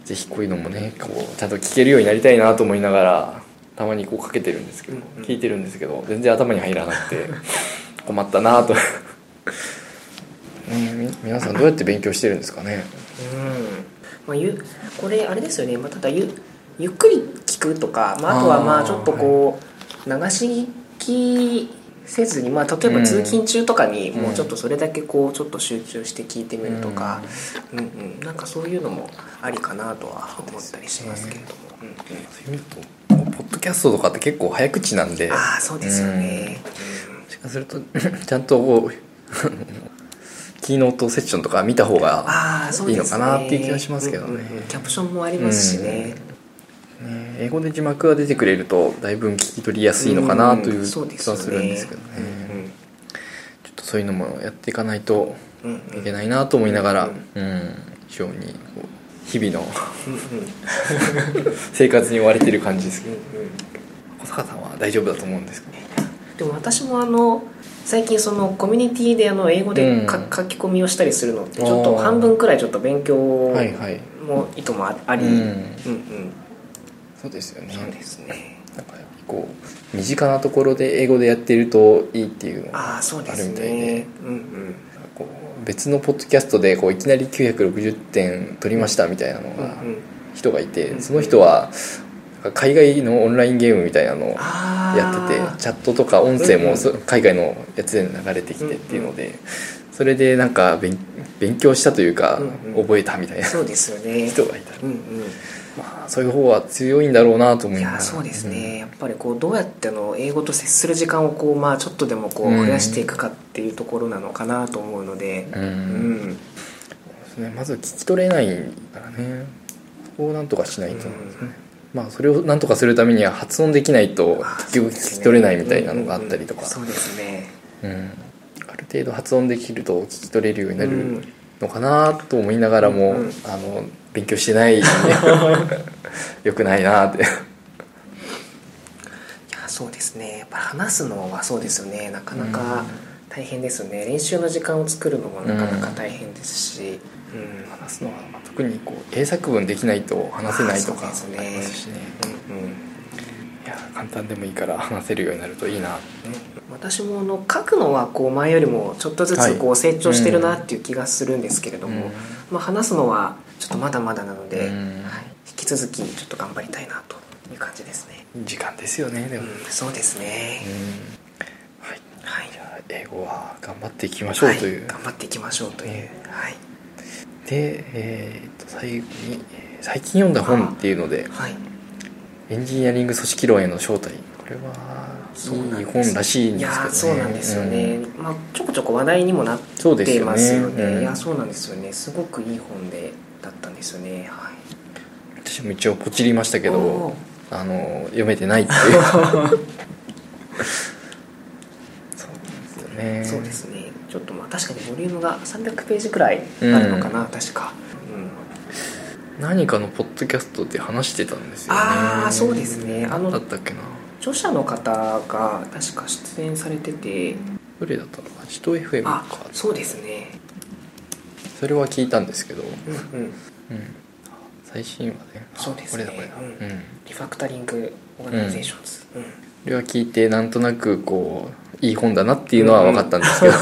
ぜひこういうのもねこうちゃんと聞けるようになりたいなと思いながらたまにこうかけてるんですけど、うんうん。聞いてるんですけど全然頭に入らなくて 困ったなと。ね み皆さんどうやって勉強してるんですかね？うん。まあ、ゆこれあれですよね、まあ、ただゆゆっくり聞くとか、まあ、あとはまあちょっとこう、流し聞きせずに、まあ、例えば通勤中とかにうん。もうちょっとそれだけこうちょっと集中して聞いてみるとか、うん。うんなんかそういうのもありかなとは思ったりしますけれども、うんうん。そういう意味だとポッドキャストとかって結構早口なんで。ああそうですよね、もしかすると ちゃんとこう キーノートセッションとか見た方がああそうですねいいのかなっていう気がしますけどね。うんうんうん。キャプションもありますしね、ね。英語で字幕が出てくれるとだいぶ聞き取りやすいのかなといううん気はそうでするんですけどね。うんちょっとそういうのもやっていかないとうんうん。うんいけないなと思いながらうんうん。非常に日々のうんうん。生活に追われてる感じですけど。うんうん。小坂さんは大丈夫だと思うんですけどでも私もあの最近そのコミュニティであの英語で書き込みをしたりするのってちょっと半分くらいちょっと勉強はいはい。も意図もああり、ううんん、うんそうですよね。そうですね。なんかこう身近なところで英語でやってるといいっていうのがああそうですあるみたいで。ねうんうん。こう別のポッドキャストでこういきなり960点取りましたみたいなのが人がいてうんその人は海外のオンラインゲームみたいなのをやっててチャットとか音声もそ海外のやつで流れてきてっていうのでそれでなんか勉勉強したというか覚えたみたいな。そうですよね。人がいた。うんうんまあそういう方は強いんだろうなと思いいながらやそうですね、やっぱりこうどうやってあの英語と接する時間をこう、まあ、ちょっとでもこううん。増やしていくかっていうところなのかなと思うので。うん。うん。ですね。まず聞き取れないからね。そこをなんとかしないと、うんまあそれをなんとかするためには発音できないとあ結局聞き取れないみたいなのがあったりとか、そうですね。うん。ある程度発音できると聞き取れるようになるうん。のかなと思いながらも、うん。あの勉強してない。よくないなって。いやそうですね。やっぱ話すのはそうですよね。なかなか大変ですよね。練習の時間を作るのもなかなか大変ですし、うん。話すのは特にこう英作文できないと話せないとかああそうですね。りますしね。うんうん簡単でもいいから話せるようになるといいなね私もあの書くのはこう前よりもちょっとずつこはう成長してるなっていう気がするんですけれども、うん。まあ、話すのはちょっとまだまだなので、うん。はい、引き続きちょっと頑張りたいなという感じですね、時間ですよねでも、うん、そうですね、うん。はい。はい。じゃあ英語は頑張っていきましょうという、はい、頑張っていきましょうという、はい。で、えー、と最後にえー最近読んだ本っていうのではいエンジニアリング組織論への正体これはいい本らしいんいですけどね。やそうなんですよね、うん。まあ、ちょこちょこ話題にもなってますよね。うんいやそうなんですよね。すごくいい本でだったんですよね。はい。私も一応ポチりましたけおどー。あの読めてないっていう。そうですよねそうですねちょっとまあ確かにボリュームが300ページくらいあるのかな、確か、うん、何かのポッドキャストで話してたんですよね。ああそうですね。あのだったっけな。著者の方が確か出演されてて。どれだったのかジト FM あかそうですね。それは聞いたんですけど、うんうん。うん、最新話ねあそうですね。これだこれだ、うん。うん。 Refactoring Organizations、うん。これは聞いてなんとなくこういい本だなっていうのは分かったんですけど、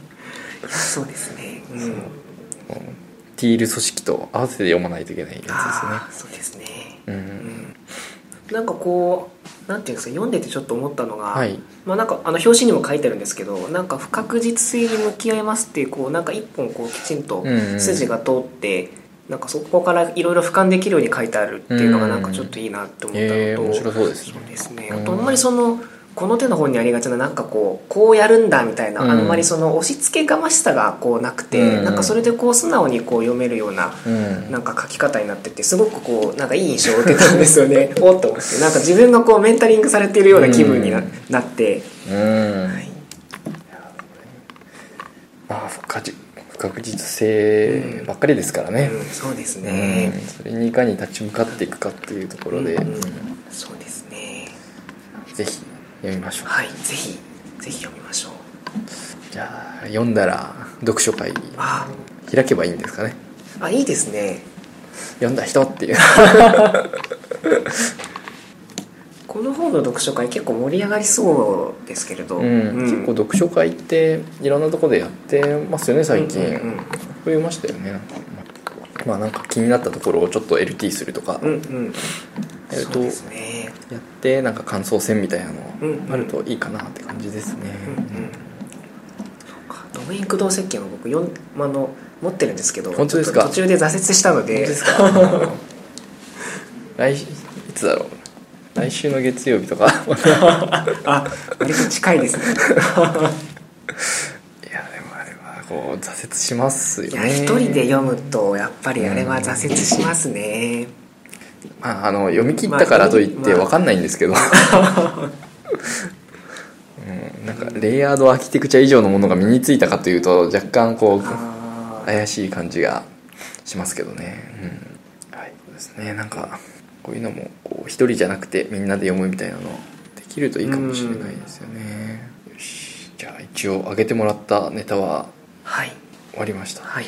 そうですね、うん、そうティール組織と合わせて読まないといけないやああそうですねつですね。うん。なんかこうなんていうんですか読んでてちょっと思ったのが、はい。まあ、なんかあの表紙にも書いてあるんですけどなんか不確実性に向き合いますっていうこうなんか一本こうきちんとうんうん。筋が通って、なんかそこからいろいろ俯瞰できるように書いてあるっていうのがうんなんかちょっといいなって思ったのと、えー、面白そうですね。そうですね。うんあとあんまりそのこの手の本にありがちななんかこうこうやるんだみたいな、うん。あんまりその押し付けがましさがこうなくて、うん。なんかそれでこう素直にこう読めるようなうん。なんか書き方になっててすごくこうなんかいい印象を受けたんですよね。おっと思って。なんか自分がこうメンタリングされているような気分にな,、うんなって、うん、はい、まあ不確不確実性ばっかりですからね、うん、そうですうん。ね、それにいかに立ち向かっていくかっていうところで、うんうん。そうですね。ぜひ読みましょう。はいぜひぜひ読みましょう。じゃあ読んだら読書会あ。開けばいいんですかね？あいいですね。読んだ人っていう。この本の読書会結構盛り上がりそうですけれど、うん。結構読書会っていろんなとこでやってますよね最近、うんうんうん。増えましたよねまあなんか気になったところをちょっと LT するとか。うんうん。やるとそうですねやってなんか感想戦みたいなうんうん。のあるといいかなって感じですね、うんうん。そうか。ドメイン駆動設計も僕読んあの持ってるんですけど本当ですか？途中で挫折したので。来いつだろう？来週の月曜日とか。あ割と近いですね。いやでもあれはこう挫折しますよね。一人で読むとやっぱりあれは挫折しますね、まあ、あの読み切ったからといってまあ分かんないんですけど、うん、なんかレイヤードアーキテクチャ以上のものが身についたかというと若干こう怪しい感じがしますけどね。うん。はい。そうですね。なんかこういうのもこう一人じゃなくてみんなで読むみたいなのできるといいかもしれないですよね。よし。じゃあ一応上げてもらったネタははい。終わりました。はい。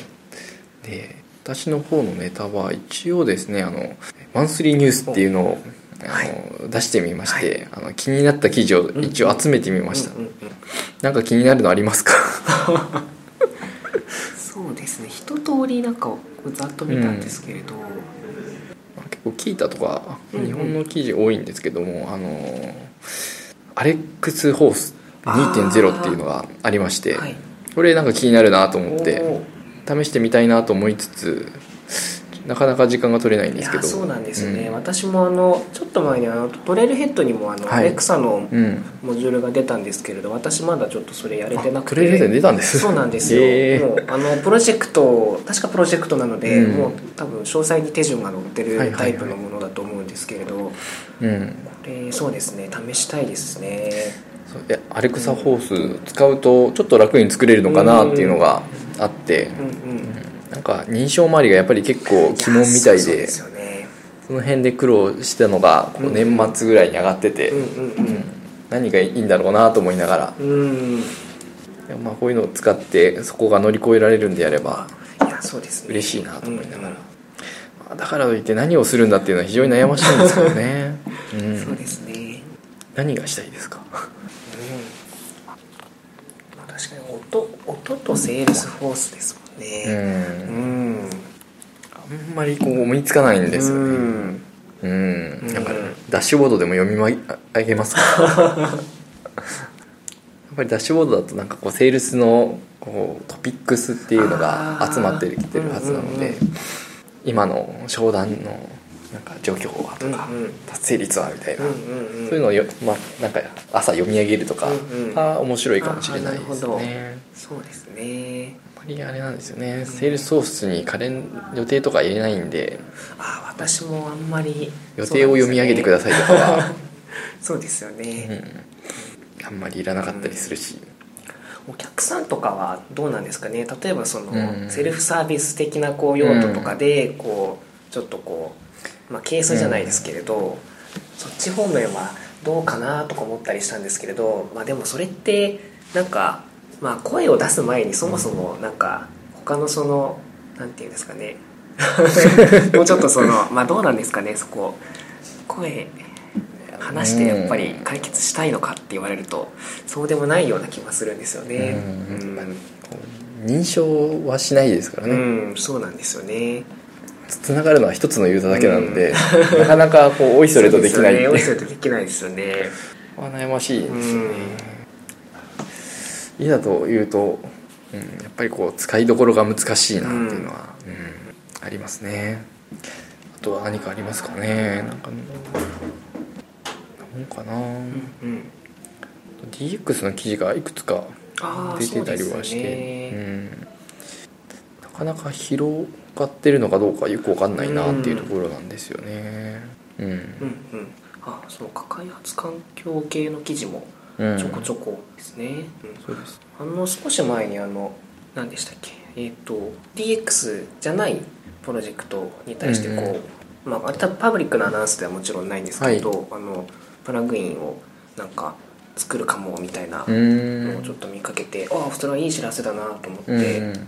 で私の方のネタは一応ですねあのマンスリーニュースっていうのをあの、出してみまして、あの気になった記事を一応集めてみました、うんうんうん。なんか気になるのありますか？そうですね。一通りなんかざっと見たんですけれど、結構キータとかうんうん。日本の記事多いんですけども、あのアレックスホース2.0っていうのがありまして、はい。これなんか気になるなと思って試してみたいなと思いつつなかなか時間が取れないんいですけど。やそうなんですよね、うん。私もあのちょっと前にあのトレイルヘッドにもあの、はい。アレクサのうん。モジュールが出たんですけれど私まだちょっとそれやれてなくて。プレイレーで出たんです。そうなんですよ、へーもうあのプロジェクト確かプロジェクトなので、うん。もう多分詳細に手順が載ってるタイプのものだと思うんですけれど、うん。これそうですね。試したいですね。アレクサホース使うとちょっと楽に作れるのかなっていうのがあってうんうん。なんか認証周りがやっぱり結構鬼門みたいでその辺で苦労したのがこう年末ぐらいに上がってて、何がいいんだろうなと思いながら。まあこういうのを使ってそこが乗り越えられるんであればやそうですね。嬉しいなと思いながら、うんまあだからといって何をするんだっていうのは非常に悩ましいんですけどね、う うん。そうん、ですね。何がしたいですかまあ確かに音音と Salesforce ですもんうねん。うん。あんまりこう思いつかないんですよね。うん。うん。やっぱダッシュボードでも読み上げますか？やっぱりダッシュボードだとなんかこうセールスのこうトピックスっていうのが集まってきてるはずなので今の商談のなんか状況はとかうんうん。達成率はみたいな。うんうんうん。そういうのをよ、まあ、なんか朝読み上げるとかうん。うんが面白いかもしれないですね。そうですね。あんまりあれなんですよね。セールスソースにカレン予定とか入れないんで。あ私もあんまり予定を読み上げてくだささいとかは、そうですよね、うん、あんまりいらなかったりするし、お客さんとかはどうなんですかね。例えばその、うん。セルフサービス的なこう用途とかでこうちょっとこう、まあ、ケースじゃないですけれど、そっち方面はどうかなとか思ったりしたんですけれど、まあ、でもそれってなんか、まあ、声を出す前にそもそもなんか他のそのなんていうんですかね。もうちょっとそのまあどうなんですかねそこ。声話してやっぱり解決したいのかって言われるとそうでもないような気がするんですよね。うん。こう認証はしないですからうね、ん、そうなんですよねつながるのは一つのユーザーだけなので、なかなかこうおいそれとできないでねおいそれとできないですよね。は悩ましいですよね。うん。いざというと、うん、やっぱりこう使いどころが難しいなっていうのは、うんありますね。あとは何かありますかね。なんかなんかな、うん DX の記事がいくつか出てたりはして、ね。うん、なかなか広がってるのかどうかよくわかんないなっていうところなんですよね。うん。うんうんあそうか。開発環境系の記事もうん。ちょこちょこですね、うん。そうです。あの少し前にあの何でしたっけ？えっ、と DX じゃないプロジェクトに対してこう、まああれ多分パブリックなアナウンスではもちろんないんですけど、あのプラグインをなんか作るかもみたいなうーん。のをちょっと見かけて、ああそれはいい知らせだなと思って、うんうん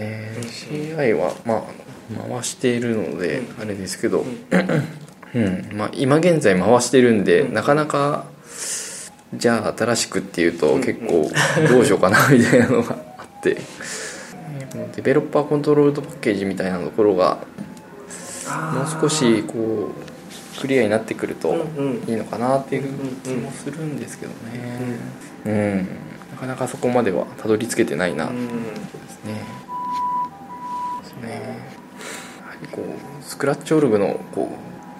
ね。CI はまあ回しているのでうん。あれですけど、うん。まあ、今現在回してるんで、うん。なかなかじゃあ新しくっていうとうん。結構どうしようかなみたいなのがあって、デベロッパーコントロールドパッケージみたいなところがもう少しこうクリアになってくるといいのかなっていう気もするんですけどね。うんなかなかそこまではたどり着けてないな。うん。ですねですねやはりこうスクラッチオルグのこ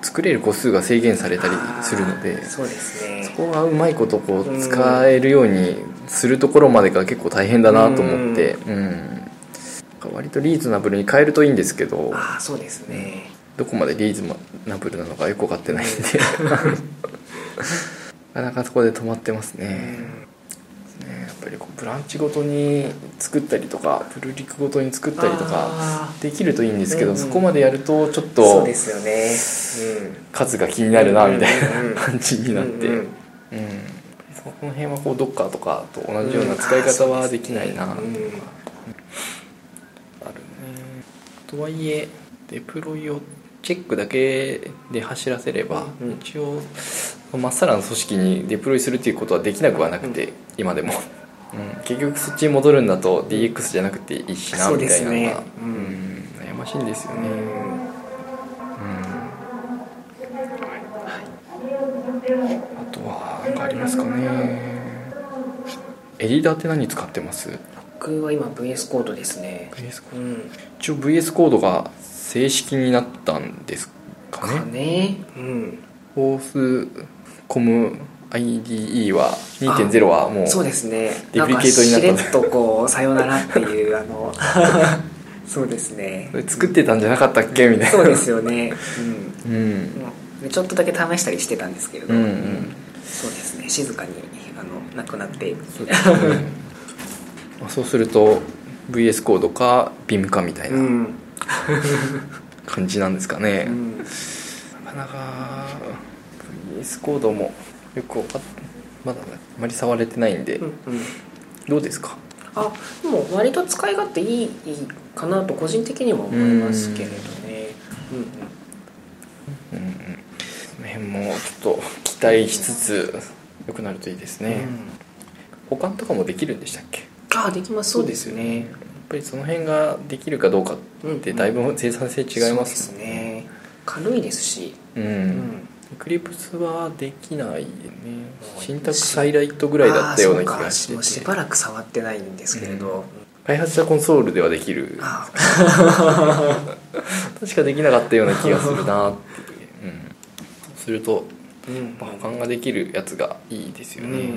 う作れる個数が制限されたりするのでそうですね。そこがうまいことこう使えるようにするところまでが結構大変だなと思ってうん。割とリーズナブルに変えるといいんですけどああそうですね。どこまでリーズナブルなのかよく分かってないんで。なかなかそこで止まってますね,、ぱりこうブランチごとに作ったりとかプルリクごとに作ったりとかあできるといいんですけど、うんうん。そこまでやるとちょっーそうとですよね。数が気になるなみたいうんうん。うんな感じになって、うんうん。うん。そこの辺はこうドッカーとかと同じような使い方はできないな。とあるね。とはいえデプロイをチェックだけで走らせれば、うん一応まっさらな組織にデプロイするっていうことはできなくはなくて、今でも、うん、結局そっちに戻るんだと DX じゃなくていいしなそうみたいなのが、ううん。ん悩ましいんですよね、あとは何かありますかね。エディターって何使ってます？僕は今 VS コードですね。うん。一応 VS コードが正式になったんですかかね。ねうん。フォースコム IDE は2.0はもうそうですね。デプリケートになったんかしれっとこうさよならっていうあの そうですね。作ってたんじゃなかったっけ？みたいな。そうですよね。うん。うん。でちょっとだけ試したりしてたんですけれど、うんうん。そうですね。静かにあのなくなってそうね。まあそうすると VS コードか BIM かみたいうなん。感じなんですかね、うん。なかなか VS コードもよくまだあまり触れてないんで、うんうん。どうですか？あでも割と使い勝手いいいいかなと個人的にも思いますけれどね。うんうん。うんうん。その辺もちょっと期待しつつ良くなるといいですね、保管とかもできるんでしたっけ？ああできます。そうですよね。やっぱりその辺ができるかどうかってだいぶ生産性違いますそうですね。軽いですし。うん、うんエクリプスはできないね。シンタックスハイライトぐらいだったような気がしあーそうかもうしてばらく触ってないんですけれど、開発者コンソールではできる。あ 確かできなかったような気がするなって。いう、うん、するとーうん。まあ保管ができるやつがいいですよね、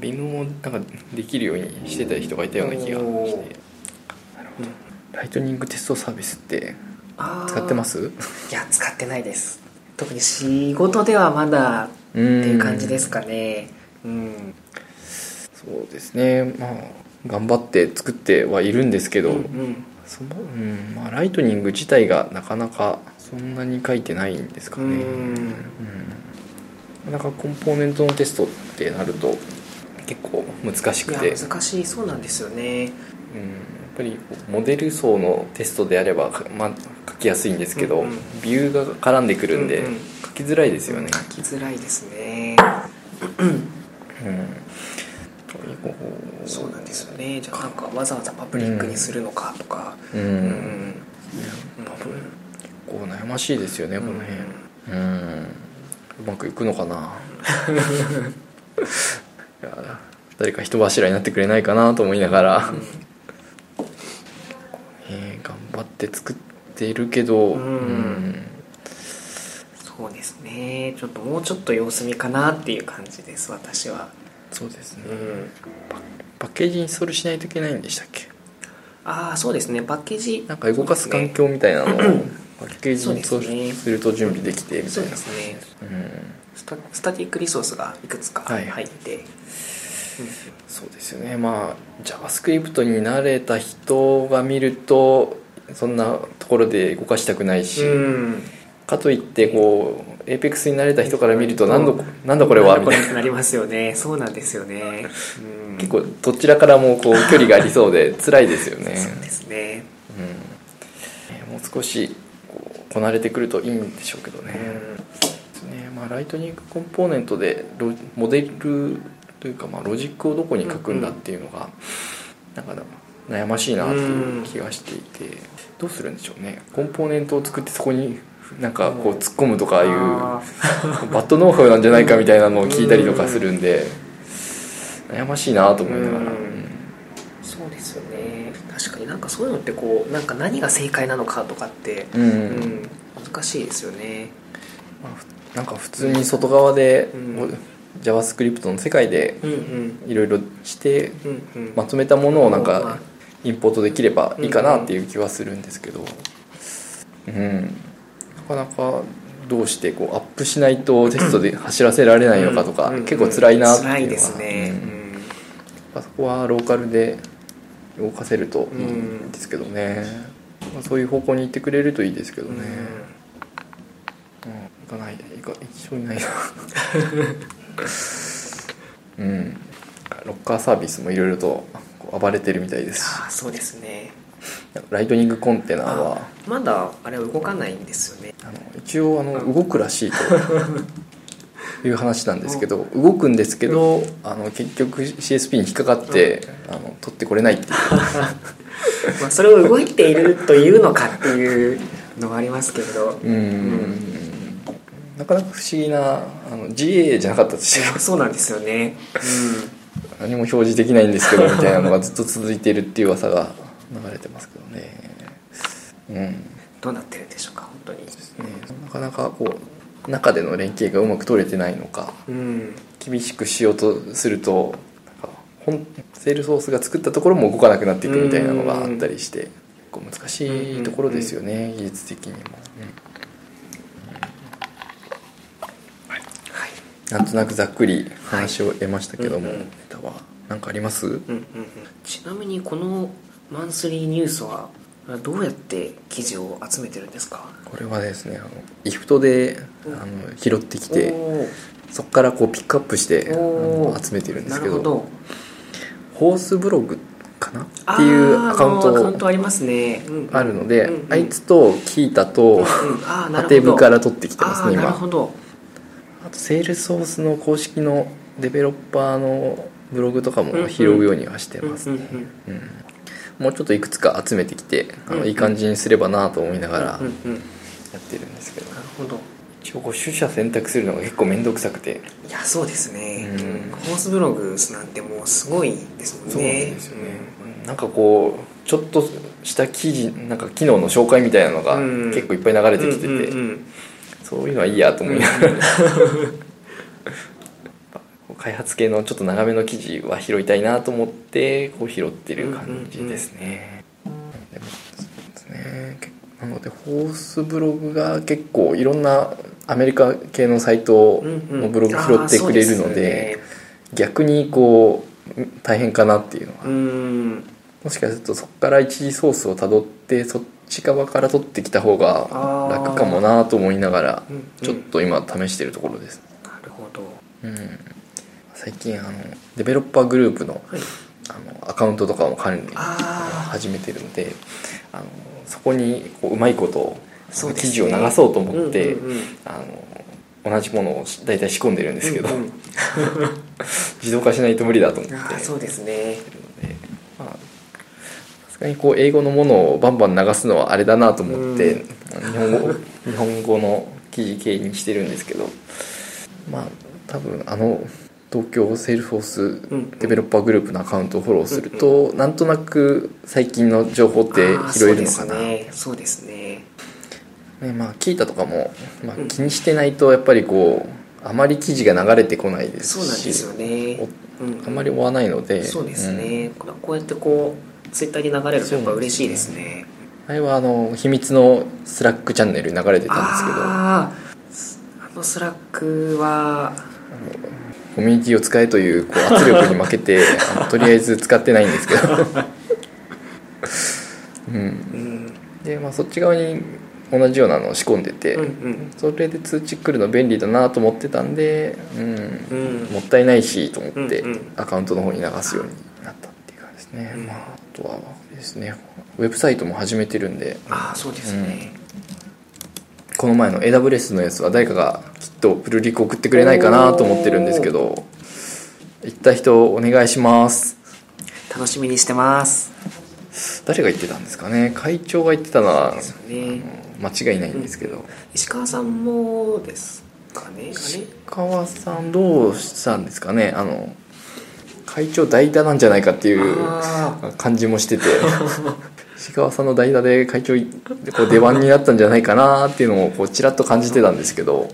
ビームもなんかできるようにしてた人がいたような気がして。なるほど。ライトニングテストサービスって使ってます？いや使ってないです特に仕事ではまだっていう感じですかね。うん。そうですね。まあ頑張って作ってはいるんですけど、うんうんそのうん。まあ、ライトニング自体がなかなかそんなに書いてないんですかね、うん。うん。なかなかコンポーネントのテストってなると結構難しくて、難しいそうなんですよねぱりモデル層のテストであれば、まあ、書きやすいんですけど、うんうん。ビューが絡んでくるんで、うんうん。書きづらいですよね、書きづらいですね。うん。こそうなんですよね。じゃあなんかわざわざパブリックにするのかとか。う、う、うん。ん。こう悩ましいですよねこの辺。うん。うまくいくのかな。いや誰か人柱になってくれないかなと思いながら、張って作っているけどうん。そうですね。ちょっともうちょっと様子見かなっていう感じです私は。そうですね。うん。パッケージインストールしないといけないんでしたっけ？ああそうですね。パッケージ。なんか動かす環境みたいなのを パッケージインストそうですねールすると準備できてみたそういなですね。うん。スタスタティックリソースがいくつかはい。入って、そうですよね。まあ JavaScript に慣れた人が見るとそんなところで動かしたくないし、うん。かといってこう APEX に慣れた人から見ると何だなんだこれはみたいな。なりますよね。そうなんですよね、うん、結構どちらからもこう 距離がありそうで辛いですよね、そうですね。うん。えーもう少しこなれてくるといいんでしょうけどね,、ね。まあ、ライトニングコンポーネントでロモデルというか、まあ、ロジックをどこに書くんだっていうのが、なんか悩ましいなっていう気がしていて、どうするんでしょうね。コンポーネントを作ってそこになんかこう突っ込むとかいうあ バッドノウハウなんじゃないかみたいなのを聞いたりとかするんで 悩ましいなと思いながら、そうですよね。確かになんかそういうのってこうなんか何が正解なのかとかって、うん。うん。難しいですよね。まあふなんか普通に外側で、うん。JavaScript の世界でいろいろしてうんうん。まとめたものをなんまあかインポートできればいいかなっていう気はするんですけど。うん。なかなかどうしてこうアップしないとテストで走らせられないのかとかうん結構辛いなっていうのは。辛いですね、うん。そこはローカルで動かせるといいんですけどね、まあ、そういう方向に行ってくれるといいですけどね、うん、行かない行か一緒にないな。うん。ロッカーサービスもいろいろと暴れてるみたいです。しああそうですね。ライトニングコンテナは。あまだあれは動かないんですよね。あの一応あの動くらしいと いう話なんですけど動くんですけどあの結局 CSP に引っかかってあの取ってこれないっていう。まあそれを動いているというのかっていうのがありますけれど。うん。なかなか不思議なあの GA じゃなかったとしていやそうなんですよね何も表示できないんですけどみたいなのがずっと続いているっていう噂が流れてますけどね。うん。うんどうなってるんでしょうか本当に。ね。なかなかこう中での連携がうまく取れてないのかうん。厳しくしようとするとなんか本セールソースが作ったところも動かなくなっていくみたいなのがあったりして結構難しいところですよね技術的にも、はいなんとなくざっくり話を得ましたけども、はいうんうん。ネタは。何かあります？うんうんうん。ちなみにこのマンスリーニュースはどうやって記事を集めてるんですか？これはですねあのイフトであの拾ってきてそこからこうピックアップして集めてるんでなすけどホースブログかな？っていうアカウンあーアカウントトありますね、うんうん。あるので、うんうん。あいつとキータとうんうん。ハテブから取ってきてますねあーなる今ほどあとセールソースの公式のデベロッパーのブログとかも拾うようにはしてますね、うんうんうん。うん。もうちょっといくつか集めてきてあうんうん。のいい感じにすればなと思いながらうんうんうん。やってるんですけど。なるほど。一応こう取捨選択するのが結構面倒くさくて。いやそうですね、うん。ホースブログなんてもうすごいですもんね。そうなんですよね、なんかこうちょっとした記事なんか機能の紹介みたいなのがうん。結構いっぱい流れてきてて、うんうんうんそういうのはいいやと思いながら、開発系のちょっと長めの記事は拾いたいなと思ってこう拾ってる感じですね、でもそうですね。けなのでホースブログが結構いろんなアメリカ系のサイトのブログ拾ってくれるので,、逆にこう大変かなっていうのは、もしかするとそこから一時ソースをたどってそっち側から取ってきた方が楽かもなと思いながらうんうん。ちょっと今試してるところです、なるほど。うん、最近あのデベロッパーグループのはい。あのアカウントとかも管理始めてるのであのそこにこううまいことそ記事を流そうと思って、うんうんうん。あの同じものを大体仕込んでるんですけど、うんうん。自動化しないと無理だと思って。そうですねすがにこう英語のものをバンバン流すのはあれだなと思って、日本語日本語の記事系にしてるんですけどまあ多分あの東京セールフォースん。デベロッパーグループのアカウントをフォローすると、なんとなく最近の情報って拾えるのかな、そうですね。ね。まあ聞いたとかも、まあ、気にしてないとやっぱりこうあまり記事が流れてこないですしそうなんですよね。うんあまり追わないのでそうですね、これこうやってこうツイッターに流れるとやっぱ嬉しいですね。あれはあの秘密の Slack チャンネルに流れてたんですけど。あの Slack はコミュニティを使えというこう圧力に負けてとりあえず使ってないんですけど。うん。うん。で、まあ、そっち側に同じようなのを仕込んでて、うんうん。それで通知来るの便利だなと思ってたんで、うん。うん。もったいないしと思ってアカウントの方に流すようにですね、うん。まあ、あとはですねウェブサイトも始めてるんで。ああそうですね、この前の AWS のやつは誰かがきっとプルリク送ってくれないかなと思ってるんですけど。行った人お願いします。楽しみにしてます。誰が言ってたんですかね。会長が言ってたのはね。間違いないんですけど、石川さんもですかね。あれ？川さんどうしたんですかね。あの会長代打なんじゃないかっていうあ感じもしてて。石川さんの代打で会長いこう出番になったんじゃないかなっていうのをこうちらっと感じてたんですけど。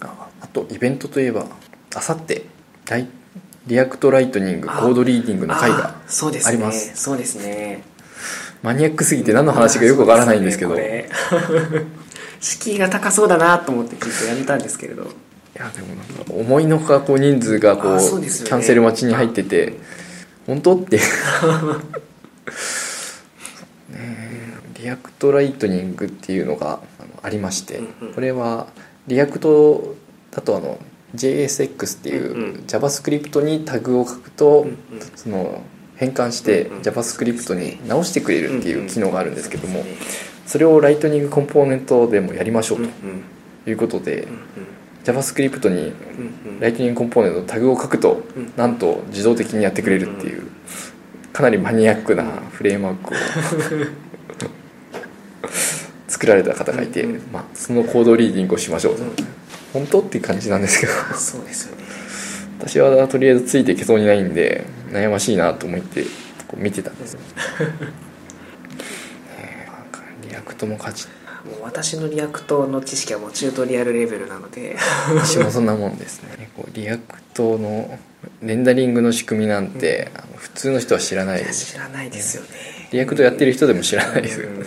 ああとイベントといえばあさって React Lightning コードリーディングの会があります。そうですね。マニアックすぎて何の話かよくわからないんですけど。敷居が高そうだなと思って聞いてやめたんですけれどやでもなんか思いのほかこう人数がこうね。キャンセル待ちに入ってて本当？って。React Lightning っていうのがありましてうんうん。これは React だとあの JSX っていう JavaScript にタグを書くとその変換して JavaScript に直してくれるっていう機能があるんですけどもそれを Lightning Component でもやりましょうということでうん JavaScript に Lightning Component のタグを書くとうん。なんと自動的にやってくれるっていうかなりマニアックなフレームワークを 作られた方がいて、うんまあ、そのコードリーディングをしましょうと。うん。本当っていう感じなんですけど。そうですよね。私はとりあえずついていけそうにないんで悩ましいなと思って見てたんです React も勝ちもう私の React の知識はもうチュートリアルレベルなので。私もそんなもんですね。こう React のレンダリングの仕組みなんて、あの普通の人は知らないです。知らないですよね。 React やってる人でも知らないですよね、うん。で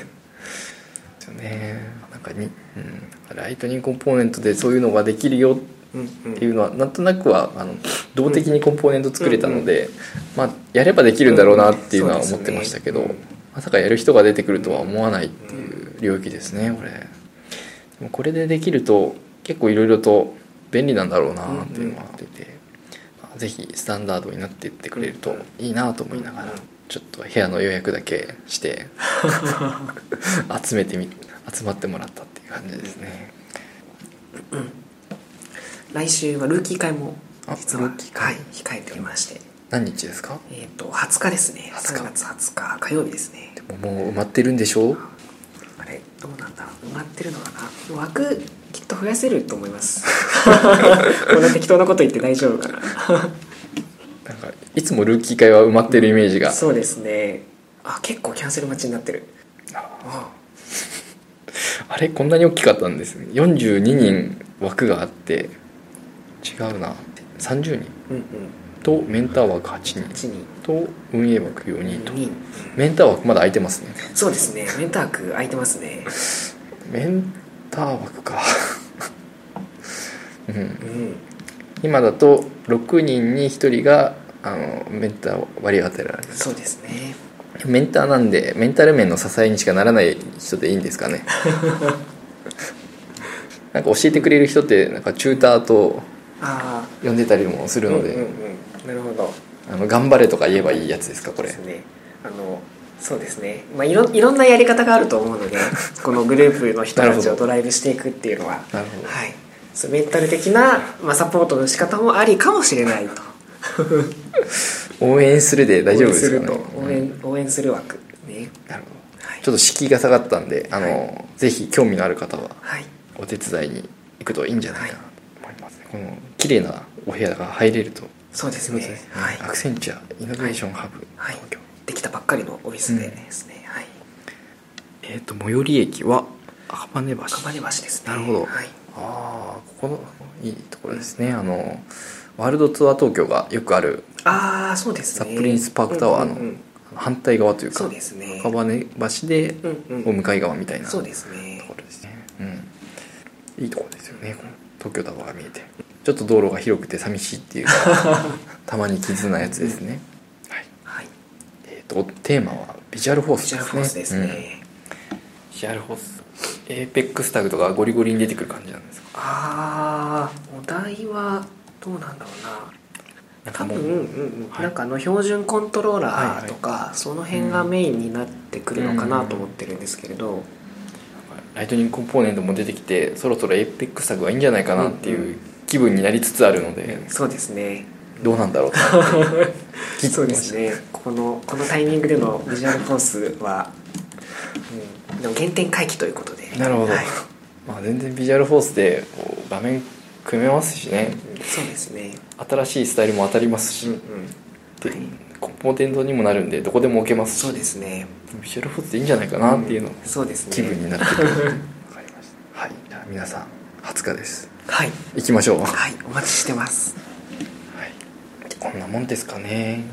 すよね。なんかに、うん、 Lightning Component でそういうのができるようんうんっていうのはなんとなくはあの動的にコンポーネント作れたので、まあ、やればできるんだろうなっていうのは思ってましたけど、まさかやる人が出てくるとは思わないっていう領域ですねこれ。でもこれでできると結構いろいろと便利なんだろうなっていうのは出て、まあぜひスタンダードになっていってくれるといいなと思いながらちょっと部屋の予約だけして 集めてみ集まってもらったっていう感じですね。来週はルーキー会もあ実はルーキー会。はい、控えておりまして。何日ですか？えっ、と20日ですね。20日。3月20日火曜日ですね。でももう埋まってるんでしょ？うあれどうなんだろう埋まってるのかな。枠きっと増やせると思います。こんな適当なこと言って大丈夫かな。なんかいつもルーキー会は埋まってるイメージが。そうですね。あ結構キャンセル待ちになってる。ああれこんなに大きかったんですね。42人枠があって違うな。30人。うんうんとメンター枠8人8人と運営枠4人と。人。メンター枠まだ空いてますね。そうですね。メンターク空いてますね。メンター枠か。うん。うん。今だと6人に1人があのメンター割り当てられる。そうですね。メンターなんでメンタル面の支えにしかならない人でいいんですかね。なんか教えてくれる人ってなんかチューターとあ呼んでたりもすあるので、うんうんうん、なるほど。あの頑張れとか言えばいいやつですかこれ。そうですね。あのそうですね、まあ、いろいろんなやり方があると思うので このグループの人たちをドライブしていくっていうのは。なるほど。はい、そうメンタル的な、まあ、サポートの仕方もありかもしれないと。応援するで大丈夫ですかね。応援すると。応援する枠ね。なるほど。はい。ちょっと敷居が下がったんであの、はぜひ興味のある方ははい。お手伝いに行くといいんじゃないかなと思いますね、この綺麗なお部屋が入れるとそうですね。はい。アクセンチュアイノベーションハブはい。東京、できたばっかりのオフィスでですね、はい。えっ、と最寄り駅は赤羽橋。赤羽橋ですね。なるほど、はい。ああここのいいところですね。あのワールドツアー東京がよくあるああそうですね。ザ・プリンスパークタワーのうんうんうん。反対側というかそうですね。赤羽橋でうんうん。お向かい側みたいなそうとですね。ころですね。うん。いいところですよね。東京タワーが見えてちょっと道路が広くて寂しいっていう たまに傷なやつですね、はい。はい。えー、とテーマはビジュアルフォースビジュアルフォースですうんね、ビジュアルフォース。エーペックスタグとかゴリゴリに出てくる感じなんですか？ああお題はどうなんだろうな。多分、うんうんはい。なんかあの標準コントローラーとか、その辺がメインになってくるのかなと思ってるんですけれど、ライトニングコンポーネントも出てきてそろそろエーペックスタグがいいんじゃないかなっていう気分になりつつあるので、そうですね。どうなんだろう そうですね。このこのタイミングでのビジュアルフォースは、うん、でも原点回帰ということで。なるほど、はい。まあ全然ビジュアルフォースで画面組めますしね。そうですね。新しいスタイルも当たりますし、うんうん。ではい。コンポーネントにもなるんでどこでも置けますし。そうですね。ビジュアルフォースでいいんじゃないかなっていうの、そうですね。気分になってくる わかりました。はい。じゃあ皆さん20日ですはい。行きましょう。ははいお待ちしてます。い。こんなもんですかね。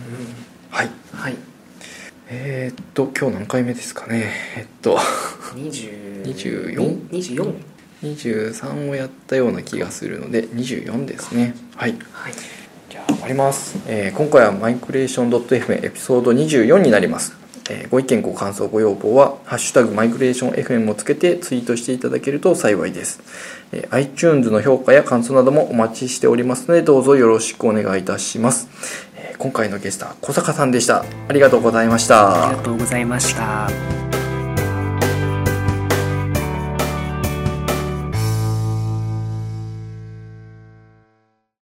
はい。はい。えー、っと今日何回目ですかね。えっと。20 24 24 23をやったような気がするので24ですね。はい。はい。じゃあ終わります、えー今回はマイクレーション .fm エピソード24になります、えご意見ご感想ご要望は「ハッシュタグマイグレーション FM」をつけてツイートしていただけると幸いです、え iTunes の評価や感想などもお待ちしておりますのでどうぞよろしくお願いいたします、え今回のゲストは小坂さんでした。ありがとうございました。ありがとうございました。